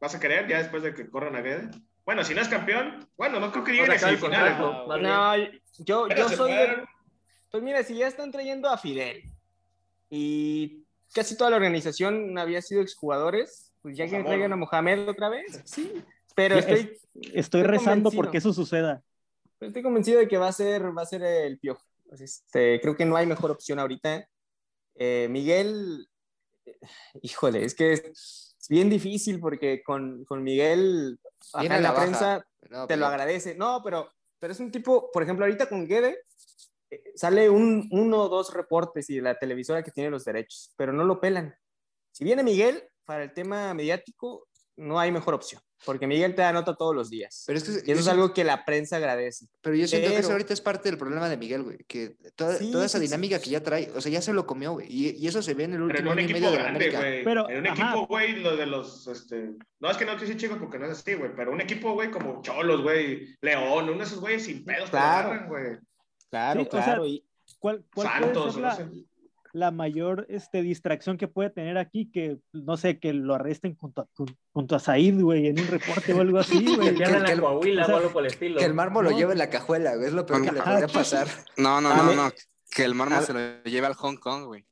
vas a querer ya después de que corran a Guede? Bueno, si no es campeón, bueno, no creo que llegue a semifinales. No, yo, yo soy... Pues mira, si ya están trayendo a Fidel, y casi toda la organización había sido exjugadores, pues ya que traigan a Mohamed otra vez, sí. Pero estoy, estoy, rezando porque eso suceda. Estoy convencido de que va a ser, va a ser el piojo. Este, creo que no hay mejor opción ahorita. Eh, Miguel, híjole, es que es bien difícil porque con, con Miguel, en la, prensa, te lo agradece. No, pero, pero es un tipo, por ejemplo, ahorita con Guede, sale un, uno o dos reportes y la televisora que tiene los derechos, pero no lo pelan. Si viene Miguel, para el tema mediático, no hay mejor opción, porque Miguel te da nota todos los días. Pero es que, y eso es algo que la prensa agradece. Pero yo siento que eso ahorita es parte del problema de Miguel, güey, que toda, toda esa dinámica que ya trae, o sea, ya se lo comió, güey, y, eso se ve en el último año y medio de América. Pero, en un equipo, güey, lo de los, este, no es que no te hice chico porque no es así, güey, pero un equipo, güey, como Cholos, güey, León, uno de esos güeyes sin pedos claro. güey. Claro, claro. ¿Cuál, puede ser la, mayor este, distracción que puede tener aquí? Que, no sé, que lo arresten junto a, junto a Said, güey, en un reporte o algo así, güey. que, que, Coahuila, o algo por el estilo. Que el mármol lo lleve en la cajuela, güey, es lo peor que le podría pasar. No, no, no, no, que el mármol se lo lleve al Hong Kong, güey.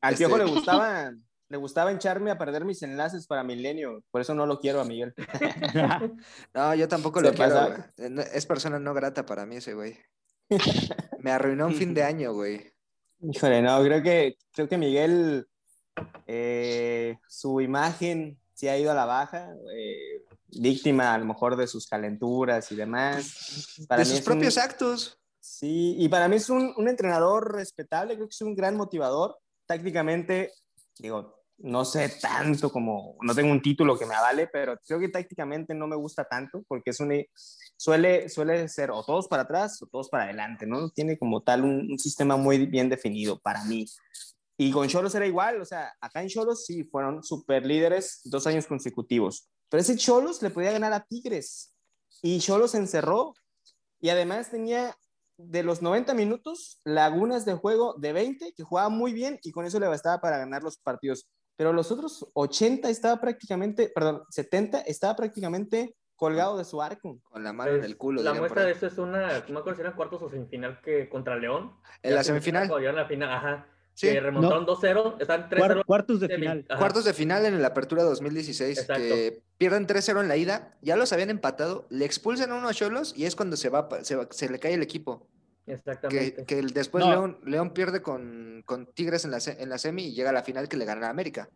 Al este... le gustaba le gustaba hincharme a perder mis enlaces para Milenio. Por eso no lo quiero a Miguel. no, yo tampoco lo quiero. Es persona no grata para mí ese güey. Me arruinó un fin de año, güey. Híjole, no, creo que, creo que Miguel, eh, su imagen se ha ido a la baja, eh, víctima a lo mejor de sus calenturas y demás. Para de sus propios actos. Sí, y para mí es un, un, entrenador respetable, creo que es un gran motivador. Tácticamente, digo, no sé tanto como, no tengo un título que me avale, pero creo que tácticamente no me gusta tanto porque es un, suele, suele ser o todos para atrás o todos para adelante, ¿no? Tiene como tal un, sistema muy bien definido para mí. Y con Cholos era igual, o sea, acá en Cholos sí fueron super líderes dos años consecutivos, pero ese Cholos le podía ganar a Tigres y Cholos encerró y además tenía de los 90 minutos lagunas de juego de 20 que jugaba muy bien y con eso le bastaba para ganar los partidos pero los otros 80 estaba prácticamente, perdón, 70 estaba prácticamente colgado de su arco. Con la mano en el culo. La muestra de eso es una, no me acuerdo si era cuartos o semifinal que contra León. En la semifinal. En la final, ajá. Sí, que remontaron 2-0, están 3-0. Cuartos de final. Cuartos de final en la apertura 2016, que pierden 3-0 en la ida, ya los habían empatado, le expulsan a unos cholos y es cuando se va, se, se le cae el equipo. Exactamente. Que, después León, León, pierde con, con Tigres en la, en la, semi y llega a la final que le gana a América.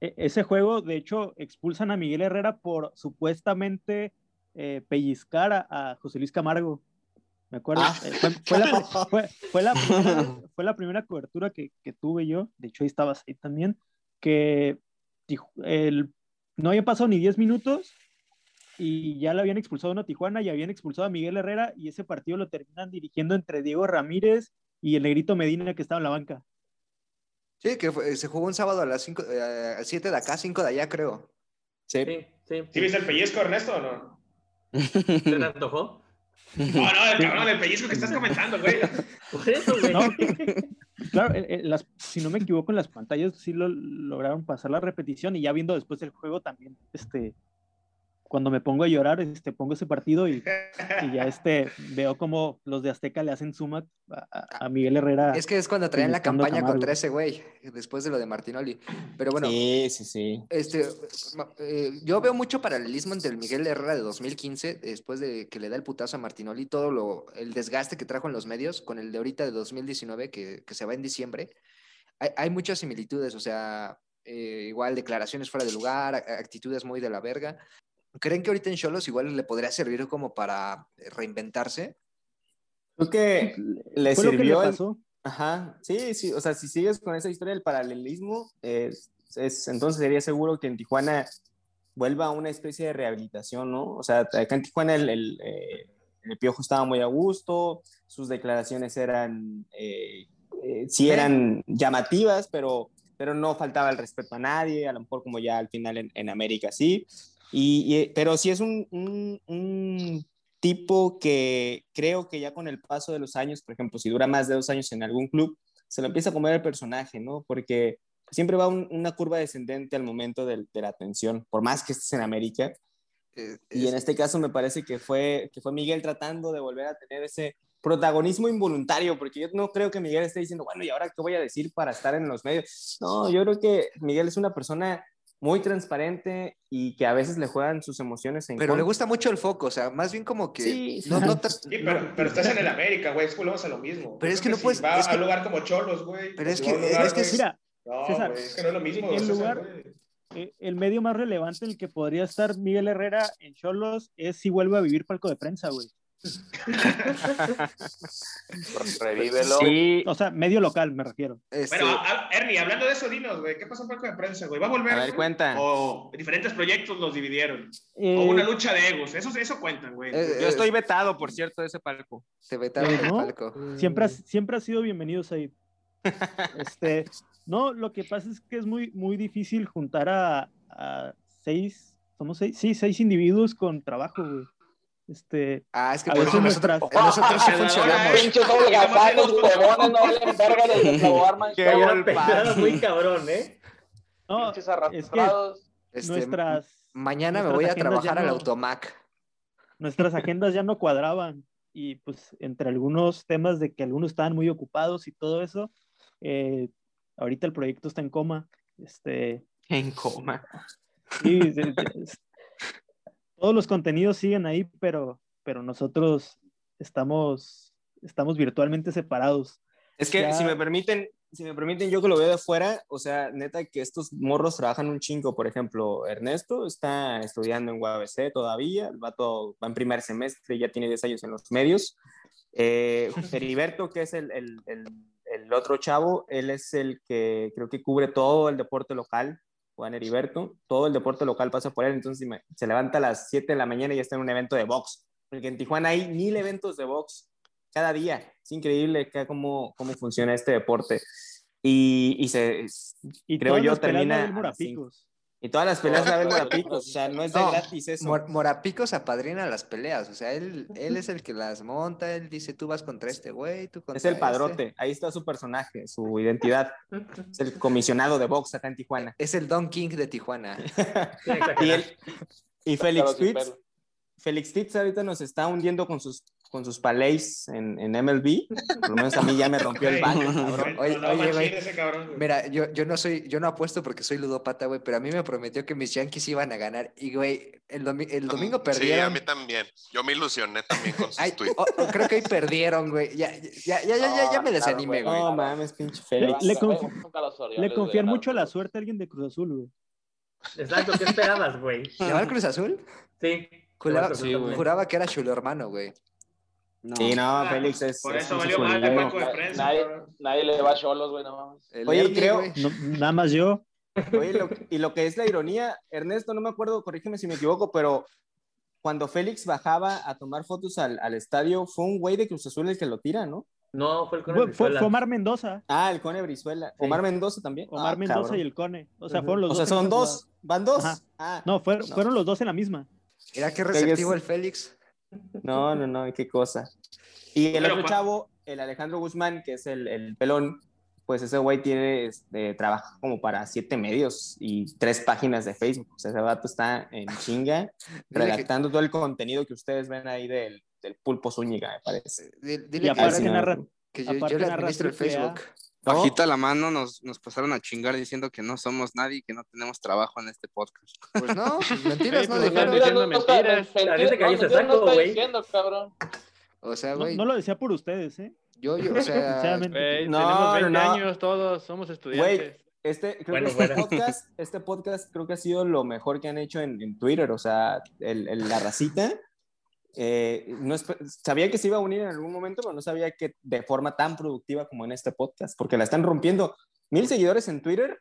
E, ese juego, de hecho, expulsan a Miguel Herrera por supuestamente eh, pellizcar a, José Luis Camargo. Me acuerdo. Ah. Eh, fue, la, fue, la, primera, cobertura que, que, tuve yo. De hecho, ahí estabas ahí también. Que el, no había pasado ni 10 minutos y ya le habían expulsado a Tijuana y habían expulsado a Miguel Herrera y ese partido lo terminan dirigiendo entre Diego Ramírez y el negrito Medina que estaba en la banca. Sí, que se jugó un sábado a las 5, eh, 7 de acá, 5 de allá, creo. Sí. Sí, sí. ¿Sí viste el pellizco, Ernesto, o no? ¿Te te antojó? No, no, el cabrón, el pellizco que estás comentando, güey. Por eso, güey. claro, las, si no me equivoco, en las pantallas sí lo lograron pasar la repetición y ya viendo después el juego también, este, cuando me pongo a llorar, este, pongo ese partido y, ya este, veo como los de Azteca le hacen suma a, Miguel Herrera. Es que es cuando traían la campaña contra ese güey, después de lo de Martinoli. Pero bueno, sí, sí, sí. Este, eh, yo veo mucho paralelismo entre el Miguel Herrera de 2015, después de que le da el putazo a Martinoli, todo lo, el desgaste que trajo en los medios, con el de ahorita de 2019, que, que se va en diciembre. Hay, hay muchas similitudes, o sea, eh, igual declaraciones fuera de lugar, actitudes muy de la verga. ¿Creen que ahorita en Cholos igual le podría servir como para eh, reinventarse? Creo que le sirvió. Ajá, sí, sí, o sea, si sigues con esa historia del paralelismo, es, entonces sería seguro que en Tijuana vuelva a una especie de rehabilitación, ¿no? O sea, acá en Tijuana el, el, eh, Piojo estaba muy a gusto, sus declaraciones eran, eh, sí eran llamativas, pero, pero no faltaba el respeto a nadie, a lo mejor como ya al final en, en América sí. Y, pero sí es un, un, tipo que creo que ya con el paso de los años, por ejemplo, si dura más de dos años en algún club, se lo empieza a comer el personaje, ¿no? Porque siempre va una curva descendente al momento de, la atención, por más que estés en América. Eh, y en este caso me parece que fue, que fue Miguel tratando de volver a tener ese protagonismo involuntario, porque yo no creo que Miguel esté diciendo, bueno, ¿y ahora qué voy a decir para estar en los medios? No, yo creo que Miguel es una persona muy transparente y que a veces le juegan sus emociones en Pero le gusta mucho el foco, o sea, más bien como que... Sí, no, no sí pero, pero, estás en el América, güey, es volvemos a lo mismo. Pero es que no puedes... Va es a un lugar como Cholos, güey. Pero es que, es que... Mira, no, César, es que no es lo mismo. El, lugar, eh, el medio más relevante en el que podría estar Miguel Herrera en Cholos es si vuelve a vivir palco de prensa, güey. Revívelo. Sí. O sea, medio local, me refiero. Este... Pero, Ernie, hablando de eso, dinos, güey, ¿qué pasó en Palco de Prensa, güey? ¿Va a volver? A ver, cuenta. O diferentes proyectos los dividieron. Eh... O una lucha de egos. Eso, eso cuentan, güey. Eh, Yo estoy vetado, por cierto, de ese palco. Se vetaron del palco. Siempre, siempre ha sido bienvenidos ahí. este, no, lo que pasa es que es muy, muy difícil juntar a, a seis, somos seis, sí, seis individuos con trabajo, güey. Este, ah, es que por eso nosotros, nosotros sí funcionamos. Pinches holgazanos, huevones, no valen verga arman. Qué golpeada muy cabrón, ¿eh? No, Pinches arrastrados. Es que, este, nuestras, mañana me voy a trabajar al Automac. Nuestras agendas ya no cuadraban y pues entre algunos temas de que algunos estaban muy ocupados y todo eso, eh, ahorita el proyecto está en coma. Este, en coma. Sí, todos los contenidos siguen ahí, pero, pero nosotros estamos, estamos virtualmente separados. Es que si me permiten, si me permiten, yo que lo veo de afuera, o sea, neta que estos morros trabajan un chingo. Por ejemplo, Ernesto está estudiando en UABC todavía, el vato va en primer semestre, ya tiene 10 años en los medios. Eh, Heriberto, que es el, el, el, otro chavo, él es el que creo que cubre todo el deporte local, Juan Heriberto, todo el deporte local pasa por él, entonces se levanta a las 7 de la mañana y ya está en un evento de box, porque en Tijuana hay mil eventos de box cada día, es increíble cómo, cómo funciona este deporte. Y, y se, y creo yo, termina... Y todas las peleas la ven Morapicos, o sea, no es de gratis eso. Morapicos apadrina las peleas, o sea, él, él es el que las monta, él dice, tú vas contra este güey, tú contra Es el padrote, este". ahí está su personaje, su identidad. es el comisionado de box acá en Tijuana. Es el Don King de Tijuana. y, y Félix Fitz, Félix Fitz ahorita nos está hundiendo con sus con sus palais en, en, MLB, por lo menos a mí ya me rompió el baño, cabrón. Oye, oye, güey. Mira, yo, yo no soy, yo no apuesto porque soy ludópata, güey, pero a mí me prometió que mis Yankees iban a ganar. Y, güey, el, el domingo perdieron. Sí, a mí también. Yo me ilusioné también con sus tweets. Oh, oh, creo que hoy perdieron, güey. Ya, ya, ya, ya, ya, me desanimé, güey. No mames, pinche Félix. Le, le, confiar mucho la suerte a alguien de Cruz Azul, güey. Exacto, ¿qué esperabas, güey? ¿Lleva el Cruz Azul? Sí. Juraba, sí, juraba que era chulo hermano, güey. No. Sí, no, Félix es. Por eso valió mal el banco de prensa. Nadie, nadie, le va a cholos, güey, no Oye, creo. nada más yo. Oye, y lo que es la ironía, Ernesto, no me acuerdo, corrígeme si me equivoco, pero cuando Félix bajaba a tomar fotos al, al estadio, fue un güey de Cruz Azul el que lo tira, ¿no? No, fue el Cone fue, fue, Omar Mendoza. Ah, el Cone Brizuela. Omar Mendoza también. Omar ah, Mendoza y el Cone. O sea, fueron los dos. O sea, son dos. ¿Van dos? Ah, no, fueron, no. fueron los dos en la misma. Mira qué receptivo el Félix. No, no, no, qué cosa. Y el otro chavo, el Alejandro Guzmán, que es el, el pelón, pues ese güey tiene, este, trabaja como para siete medios y tres páginas de Facebook. O sea, ese vato está en chinga, redactando todo el contenido que ustedes ven ahí del, del pulpo Zúñiga, me parece. Dile y aparte que, yo, yo le administro el Facebook. Bajita la mano nos, nos pasaron a chingar diciendo que no somos nadie y que no tenemos trabajo en este podcast. Pues no, mentiras no dijeron. Mentiras, mentiras. Mentiras no está diciendo, cabrón. O sea, güey. No, lo decía por ustedes, ¿eh? Yo, yo, o sea. Wey, no, tenemos 20 no, años todos, somos estudiantes. Güey, este, creo bueno, que este, podcast, este podcast creo que ha sido lo mejor que han hecho en, en Twitter. O sea, el, el, la racita. Eh, no sabía que se iba a unir en algún momento, pero no sabía que de forma tan productiva como en este podcast, porque la están rompiendo. Mil seguidores en Twitter.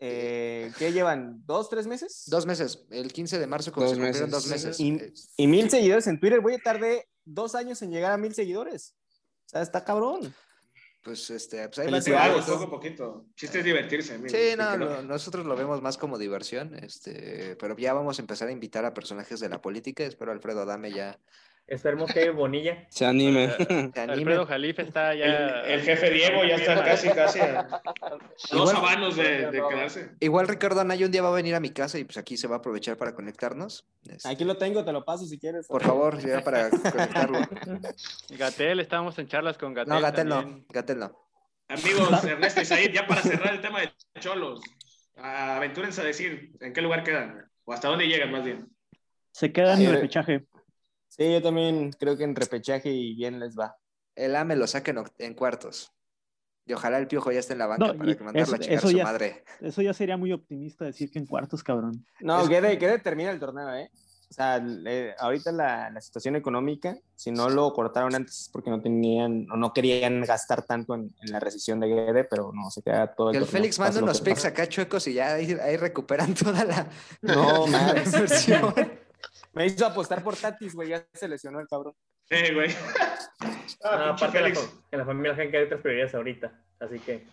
Eh, ¿Qué llevan? ¿Dos, tres meses? Dos meses. El 15 de marzo dos meses. dos meses. Y, y, mil seguidores en Twitter. Voy a tardar dos años en llegar a mil seguidores. O sea, está cabrón. Pues este, pues ahí poco a poquito. Chiste es divertirse. sí, no, no, nosotros lo vemos más como diversión, este, pero ya vamos a empezar a invitar a personajes de la política. Espero Alfredo Adame ya Esperemos que Bonilla se anime. Se anime. Alfredo Jalife está ya. El, el, jefe Diego ya está casi, casi a dos habanos de, de, quedarse. Igual Ricardo Anaya un día va a venir a mi casa y pues aquí se va a aprovechar para conectarnos. Este... Aquí lo tengo, te lo paso si quieres. Por favor, ya para conectarlo. Gatel, estábamos en charlas con Gatel. No, Gatel no, Gatel no. Amigos, Ernesto y Said, ya para cerrar el tema de Cholos, aventúrense a decir en qué lugar quedan o hasta dónde llegan más bien. Se quedan en el repechaje. Sí, yo también creo que en repechaje y bien les va. El AME lo saquen en cuartos. Y ojalá el piojo ya esté en la banca para que mandarlo a chingar a su ya, madre. Eso ya sería muy optimista decir que en cuartos, cabrón. No, es... que, que termina el torneo, ¿eh? O sea, eh, ahorita la, la, situación económica, si no lo cortaron antes es porque no tenían o no querían gastar tanto en, en la recesión de Guede, pero no, se queda todo el Que el Félix manda unos picks acá chuecos y ya ahí, ahí recuperan toda la, no, la inversión. Me hizo apostar por Tatis, güey, ya se lesionó el cabrón. Sí, güey. Ah, aparte, la, en la familia gente hay otras prioridades ahorita, así que.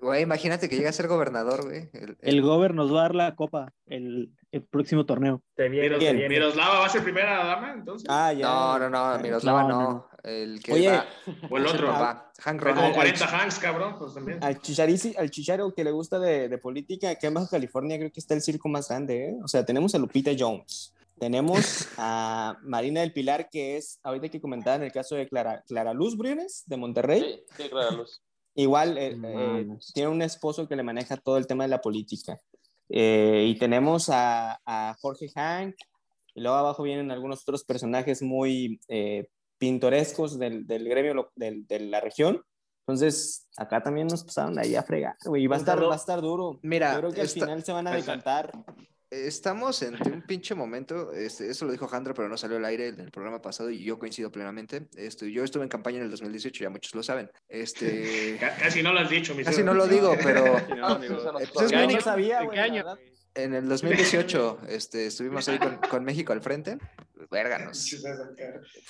Güey, imagínate que llegue a ser gobernador, güey. El, el... el gober nos va a dar la copa el, el próximo torneo. Te viene, Miros, te Miroslava va a ser primera dama, entonces. Ah, ya. No, no, no, Miroslava no. no. no. El que Oye, va... o el otro. Va. Hank Como 40 Hanks, cabrón, pues también. Al, chicharici, al chicharo que le gusta de, de política, aquí en Baja California creo que está el circo más grande, ¿eh? O sea, tenemos a Lupita Jones. Tenemos a Marina del Pilar, que es, ahorita que comentaba en el caso de Clara, Clara Luz Briones, de Monterrey. Sí, sí Clara Luz. Igual eh, eh, tiene un esposo que le maneja todo el tema de la política. Eh, y tenemos a, a, Jorge Hank, y luego abajo vienen algunos otros personajes muy eh, pintorescos del, del gremio del, de la región. Entonces, acá también nos pasaron ahí a fregar, güey. Y va a estar, va a estar duro. Mira, yo creo que al final se van a decantar estamos en un pinche momento, este, eso lo dijo Jandro, pero no salió al aire en el programa pasado y yo coincido plenamente. Este, yo estuve en campaña en el 2018, ya muchos lo saben. Este, casi no lo has dicho, mi Casi no lo digo, pero... no, sabía, En el 2018 este, estuvimos ahí con, México al frente. Vérganos.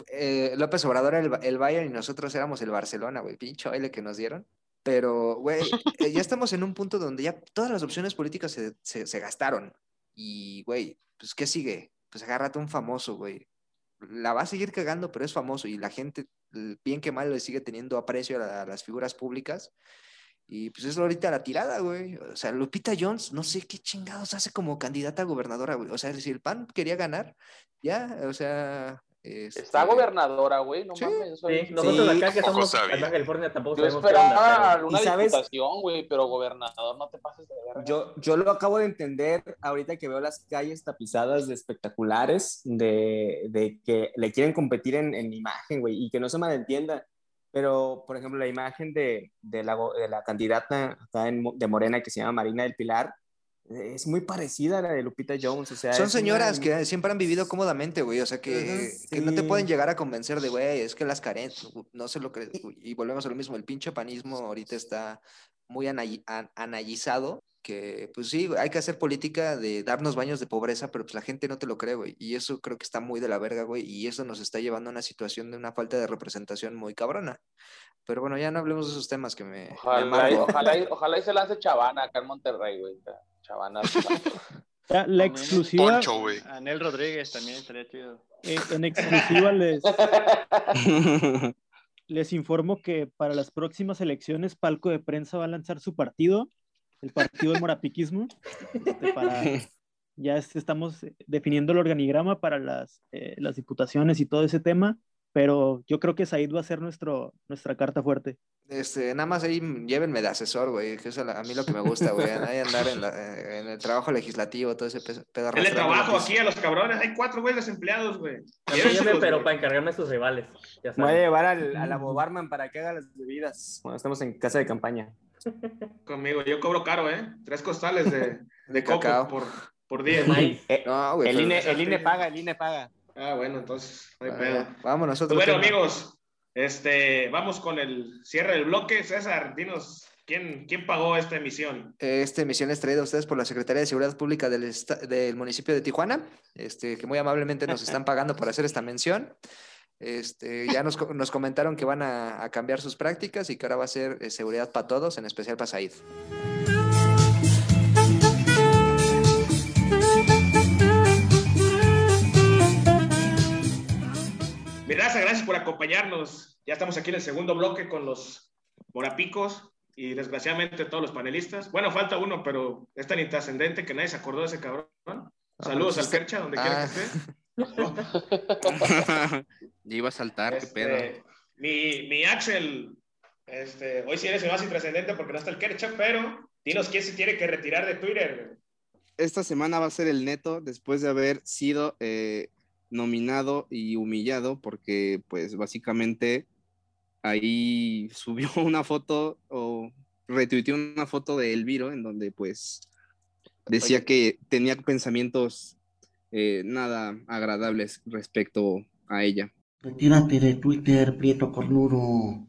Eh, López Obrador el, el Bayern y nosotros éramos el Barcelona, güey. Pincho baile que nos dieron. Pero, güey, eh, ya estamos en un punto donde ya todas las opciones políticas se, se, se gastaron. Y, güey, pues, ¿qué sigue? Pues agárrate un famoso, güey. La va a seguir cagando, pero es famoso y la gente, bien que mal, le sigue teniendo aprecio a, las figuras públicas. Y pues es ahorita la tirada, güey. O sea, Lupita Jones, no sé qué chingados hace como candidata a gobernadora, güey. O sea, si el PAN quería ganar, ya, o sea, este... Está gobernadora, güey, no mames. Sí, nosotros acá que estamos en California tampoco yo sabemos esperaba qué una sabes? diputación, güey, pero gobernador no te pases de verga. Yo, yo lo acabo de entender ahorita que veo las calles tapizadas de espectaculares, de, de que le quieren competir en, en imagen, güey, y que no se malentienda. Pero, por ejemplo, la imagen de, de, la, de la candidata acá en, de Morena que se llama Marina del Pilar, es muy parecida a la de Lupita Jones, o sea... Son señoras que siempre han vivido cómodamente, güey, o sea, que, que no te pueden llegar a convencer de, güey, es que las carencias, no sé lo que... Y volvemos a lo mismo, el pinche panismo ahorita está muy analizado, que pues sí, hay que hacer política de darnos baños de pobreza, pero pues la gente no te lo cree, güey, y eso creo que está muy de la verga, güey, y eso nos está llevando a una situación de una falta de representación muy cabrona. Pero bueno, ya no hablemos de esos temas que me... Ojalá, ojalá, ojalá, y se lance Chavana acá en Monterrey, güey la exclusiva. Anel Rodríguez también estaría chido. Eh, en exclusiva les, les informo que para las próximas elecciones Palco de Prensa va a lanzar su partido, el partido de Morapiquismo. Este, ya estamos definiendo el organigrama para las, eh, las diputaciones y todo ese tema pero yo creo que Said va a ser nuestro, nuestra carta fuerte. Este, nada más ahí llévenme de asesor, güey, que es a, mí lo que me gusta, güey, ahí andar en, eh, en, el trabajo legislativo, todo ese pedo. El trabajo aquí a los cabrones, hay cuatro güeyes desempleados, güey. pero para encargarme a sus rivales. Voy a llevar al, a la Bobarman para que haga las bebidas cuando estamos en casa de campaña. Conmigo, yo cobro caro, ¿eh? Tres costales de, de coco por, por día. Eh, no, güey, el, INE, el INE paga, el INE paga. Ah, bueno, entonces, no hay pedo. Vamos nosotros. bueno, amigos, este, vamos con el cierre del bloque. César, dinos, ¿quién, quién pagó esta emisión? Esta emisión es traída a ustedes por la Secretaría de Seguridad Pública del, del municipio de Tijuana, este, que muy amablemente nos están pagando por hacer esta mención. Este, ya nos, nos comentaron que van a, a, cambiar sus prácticas y que ahora va a ser eh, seguridad para todos, en especial para Said. Acompañarnos. Ya estamos aquí en el segundo bloque con los morapicos y desgraciadamente todos los panelistas. Bueno, falta uno, pero es tan intrascendente que nadie se acordó de ese cabrón. Ah, Saludos pues al Percha, donde quiera que esté. Ya iba a saltar, qué pedo. Este, mi, mi Axel, este, hoy sí eres el más intrascendente porque no está el Kercha, pero dinos quién se tiene que retirar de Twitter. Esta semana va a ser el neto después de haber sido eh, nominado y humillado porque pues básicamente ahí subió una foto o retuiteó una foto de Elviro en donde pues decía que tenía pensamientos eh, nada agradables respecto a ella. Retírate de Twitter, Prieto Cornudo.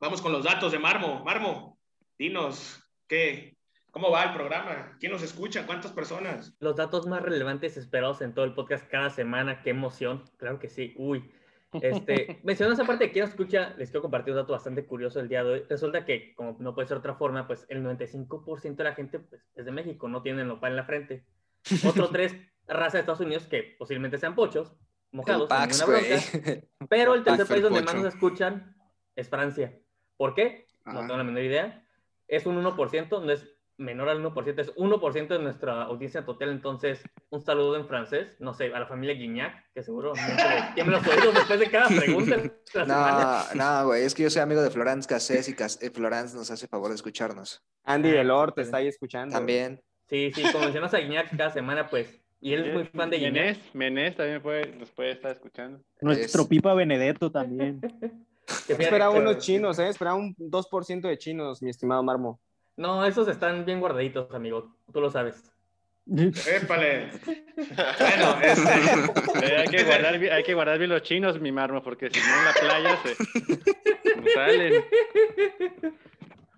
Vamos con los datos de Marmo. Marmo, dinos, ¿qué, ¿Cómo va el programa? ¿Quién nos escucha? ¿Cuántas personas? Los datos más relevantes esperados en todo el podcast cada semana. ¡Qué emoción! Claro que sí. Uy. Este, mencionando esa parte de quién nos escucha, les quiero compartir un dato bastante curioso el día de hoy. Resulta que, como no puede ser otra forma, pues el 95% de la gente pues, es de México, no tienen nopal en la frente. Otro tres, raza de Estados Unidos que posiblemente sean pochos, mojados, Pax, Pero el tercer país donde más nos escuchan es Francia. ¿Por qué? No tengo la menor idea. Es un 1%, no es menor al 1%, es 1% de nuestra audiencia total. Entonces, un saludo en francés, no sé, a la familia Guignac, que seguro tiene los oídos después de cada pregunta. no, no, güey, es que yo soy amigo de Florence Cassés y eh, Florence nos hace favor de escucharnos. Andy Delort te está ahí escuchando. También. Sí, sí, como mencionas a Guignac cada semana, pues. Y él es muy fan de Guignac. Menés, también puede, nos puede estar escuchando. Nuestro Pipa Benedetto también. Esperaba unos chinos, ¿eh? Esperaba un 2% de chinos, mi estimado Marmo. No, esos están bien guardaditos, amigo. Tú lo sabes. Épale. Bueno, este... hay, que guardar, hay que guardar bien los chinos, mi marmo, porque si no en la playa se salen.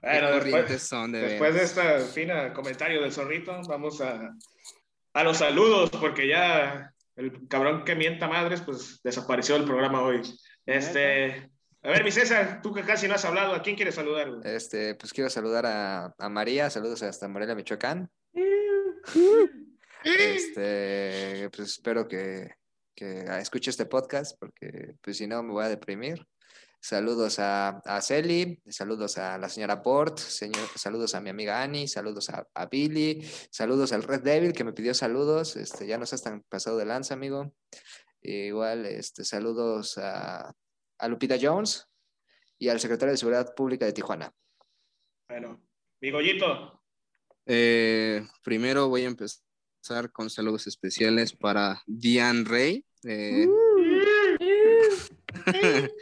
Bueno, después, son de, después de este fina comentario del zorrito, vamos a, a los saludos, porque ya el cabrón que mienta madres, pues desapareció del programa hoy. Este, a ver, mi César, tú que casi no has hablado, ¿a quién quieres saludar? Este, pues quiero saludar a, a María, saludos hasta Morelia, Michoacán. Este, pues espero que, que escuche este podcast, porque pues si no me voy a deprimir. Saludos a, a Celi, saludos a la señora Port, señor, saludos a mi amiga Annie, saludos a, a, Billy, saludos al Red Devil que me pidió saludos. Este, ya no estás tan pasado de lanza, amigo. igual, este, saludos a, a, Lupita Jones y al secretario de Seguridad Pública de Tijuana. Bueno, mi Goyito. Eh, primero voy a empezar con saludos especiales para Diane Rey. Eh,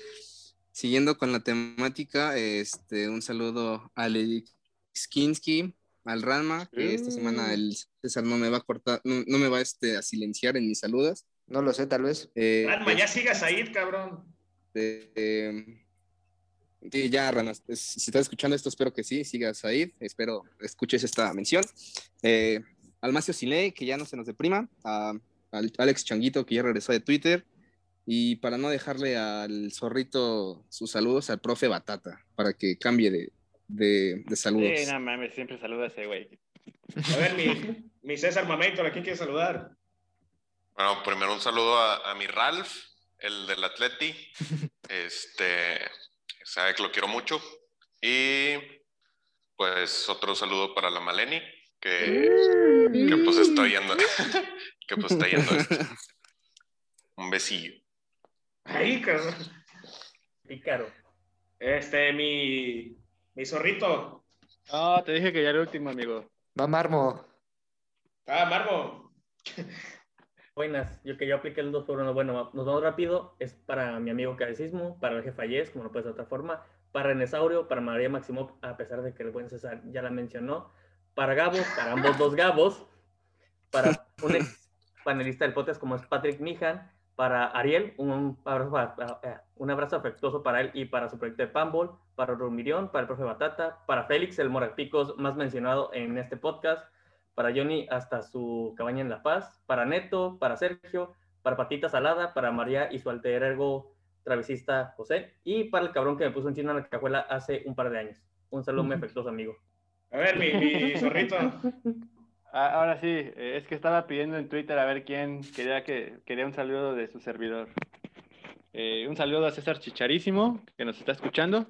Siguiendo con la temática, este, un saludo a Lady Skinsky, al Rama, que esta semana mm. el César no me va a cortar, no, me va este, a silenciar en mis saludos. No lo sé, tal vez. Eh, Ranma, ya sigas ahí, cabrón. Eh, ya, Rana, si estás escuchando esto, espero que sí, sigas ahí, espero escuches esta mención. Eh, Almacio Siley, que ya no se nos deprima, a, Alex Changuito, que ya regresó de Twitter, y para no dejarle al zorrito sus saludos al profe Batata, para que cambie de, de, de saludos. Sí, no mames, siempre saluda a ese güey. A ver, mi, mi César Mamento, ¿a quién quiere saludar? Bueno, primero un saludo a, a mi Ralph, el del Atleti. Este, sabe que lo quiero mucho. Y pues otro saludo para la Maleni, que, que pues está yendo, que pues está yendo Un besillo. Ahí, cabrón. Pícaro. Este, mi, mi zorrito. Ah, te dije que ya era el último, amigo. Va Marmo. Ah, Marmo. Buenas, yo que yo apliqué el 2 por 1. Bueno, nos vamos rápido. Es para mi amigo Cadecismo, para el jefe Yes, como no puede ser de otra forma. Para Enesaurio, para María Maximov, a pesar de que el buen César ya la mencionó. Para Gabo, para ambos dos Gabos. Para un ex panelista del podcast como es Patrick Mijan para Ariel, un abrazo, eh, un abrazo afectuoso para él y para su proyecto de Pambol, para Rumirión, para el profe Batata, para Félix, el Morapicos más mencionado en este podcast, para Johnny hasta su cabaña en La Paz, para Neto, para Sergio, para Patita Salada, para María y su alter ego travesista José, y para el cabrón que me puso un chino en la cajuela hace un par de años. Un saludo muy afectuoso, amigo. A ver, mi, mi zorrito. Ah, ahora sí, eh, es que estaba pidiendo en Twitter a ver quién quería que quería un saludo de su servidor. Eh, un saludo a César Chicharísimo, que nos está escuchando.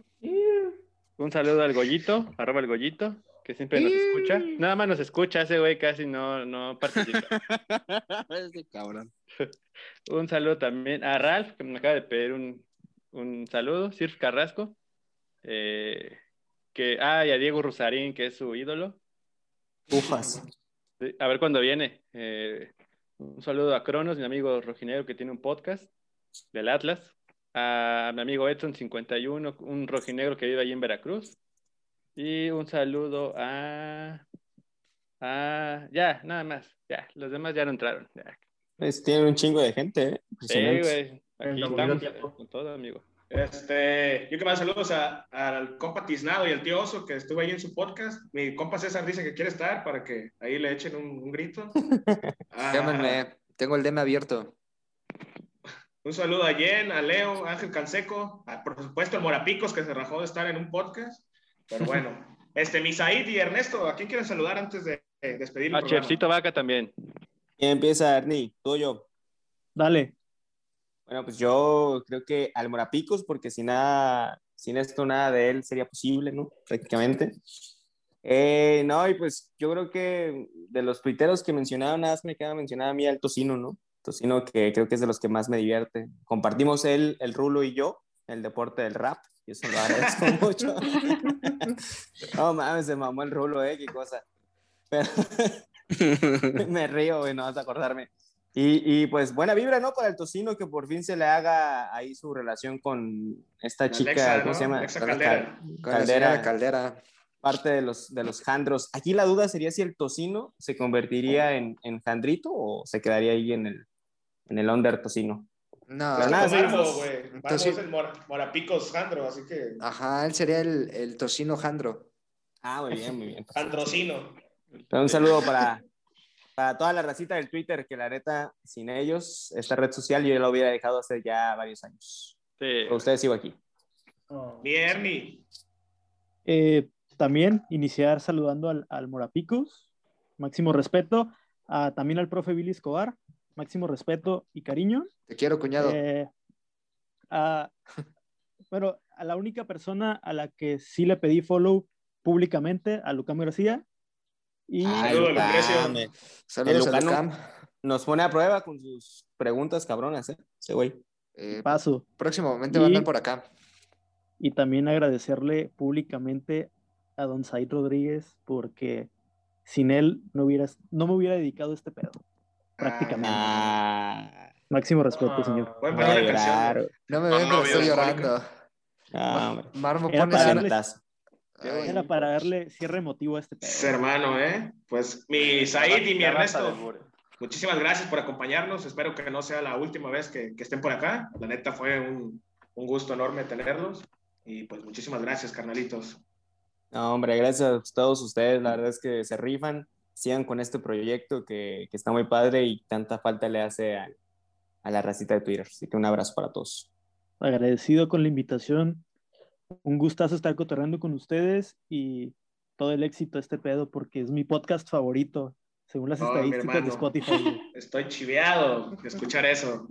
Un saludo al Goyito, arroba el Goyito, que siempre nos escucha. Nada más nos escucha, ese güey casi no, no participa. ese cabrón. un saludo también a Ralph, que me acaba de pedir un, un saludo, Sirf Carrasco. Eh, que, ah, y a Diego Rusarín, que es su ídolo. Ufas a ver cuándo viene. Eh, un saludo a Cronos, mi amigo rojinegro que tiene un podcast del Atlas. A mi amigo Edson51, un rojinegro que vive ahí en Veracruz. Y un saludo a. a ya, nada más. Ya, los demás ya no entraron. tiene un chingo de gente, ¿eh? Sí, güey. Aquí estamos con todo, amigo. Este, yo que más saludos al compa Tiznado y al tío Oso que estuvo ahí en su podcast. Mi compa César dice que quiere estar para que ahí le echen un, grito. Ah, Llámenme, tengo el DM abierto. Un saludo a Jen, a Leo, Ángel Canseco, a, por supuesto el Morapicos que se rajó de estar en un podcast. Pero bueno, este, Misaid y Ernesto, ¿a quién quieren saludar antes de, despedirnos? A Chefcito Vaca también. ¿Quién empieza, Ernie? ¿Tú o yo? Dale. Bueno, pues yo creo que al Morapicos, porque sin nada, sin esto nada de él sería posible, ¿no? Prácticamente. Eh, no, y pues yo creo que de los tuiteros que mencionaba, nada más me queda mencionar a mí al Tocino, ¿no? Tocino que creo que es de los que más me divierte. Compartimos él, el Rulo y yo, el deporte del rap, y eso lo agradezco mucho. no mames, se mamó el Rulo, ¿eh? Qué cosa. Pero me río, güey, no vas a acordarme. Y, pues buena vibra, ¿no? Para el tocino que por fin se le haga ahí su relación con esta chica, ¿cómo se llama? Caldera. Caldera. Caldera. parte de los, de los jandros. Aquí la duda sería si el tocino se convertiría en, en jandrito o se quedaría ahí en el, en el under tocino. No, nada, pues, güey. Entonces- es el mora- Morapicos Jandro, así que. Ajá, él sería el, el tocino jandro. Ah, muy bien, muy bien. Androcino. Pero un saludo para, para toda la racita del Twitter, que la neta, sin ellos, esta red social yo ya la hubiera dejado hace ya varios años. Sí. Pero ustedes sigo aquí. Mi Ernie. Eh, también iniciar saludando al, al Morapicos, máximo respeto, a- también al profe Billy Escobar, máximo respeto y cariño. Te quiero, cuñado. Eh, a- bueno, a la única persona a la que sí le pedí follow públicamente, a Lucam García. Y Ay, Saludos, Lucam, Lucrecio. eh. Saludos a. Lucam. Nos pone a prueba con sus preguntas cabronas, ¿eh? Ese güey. Eh, paso. próximamente van a andar por acá. Y también agradecerle públicamente a don Said Rodríguez porque sin él no, hubieras, no me hubiera dedicado a este pedo. Prácticamente. Ah, Máximo respeto, Ah. señor. Voy poner una canción. No me No, ven, pero estoy llorando. Ah. Marmo Era pone para esa- darle- Santazo. Ay, Era para darle cierre emotivo a este pedo. Sí, hermano, ¿eh? Pues mi Said y mi Ernesto, muchísimas gracias por acompañarnos. Espero que no sea la última vez que, que estén por acá. La neta fue un, un gusto enorme tenerlos. Y pues muchísimas gracias, carnalitos. No, hombre, gracias a todos ustedes. La verdad es que se rifan. Sigan con este proyecto que, que está muy padre y tanta falta le hace a, a la racita de Twitter. Así que un abrazo para todos. Agradecido con la invitación. Un gustazo estar cotorreando con ustedes y todo el éxito a este pedo porque es mi podcast favorito, según las estadísticas de. Spotify. Estoy chiveado de escuchar eso.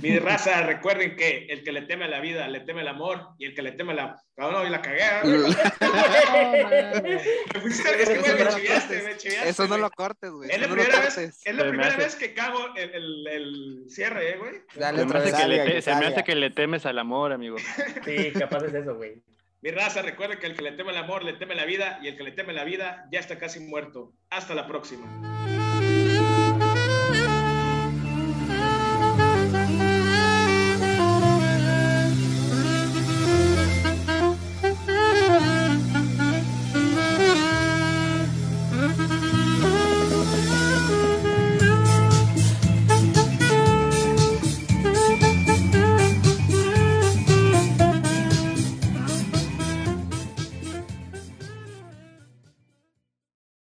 Mi raza, recuerden que el que le teme a la vida, le teme el amor, y el que le teme a la... Cabrón, y la cagué, fuiste- es que, güey, me chiveaste, me chiveaste, Eso no lo cortes, güey. Es la no primera vez, es la primera que cago el, el, el cierre, eh, güey. Dale Se me, otra vez. te- se me hace que le temes al amor, amigo. Sí, capaz es eso, güey. Mi raza, recuerden que el que le teme el amor, le teme la vida, y el que le teme la vida ya está casi muerto. Hasta la próxima.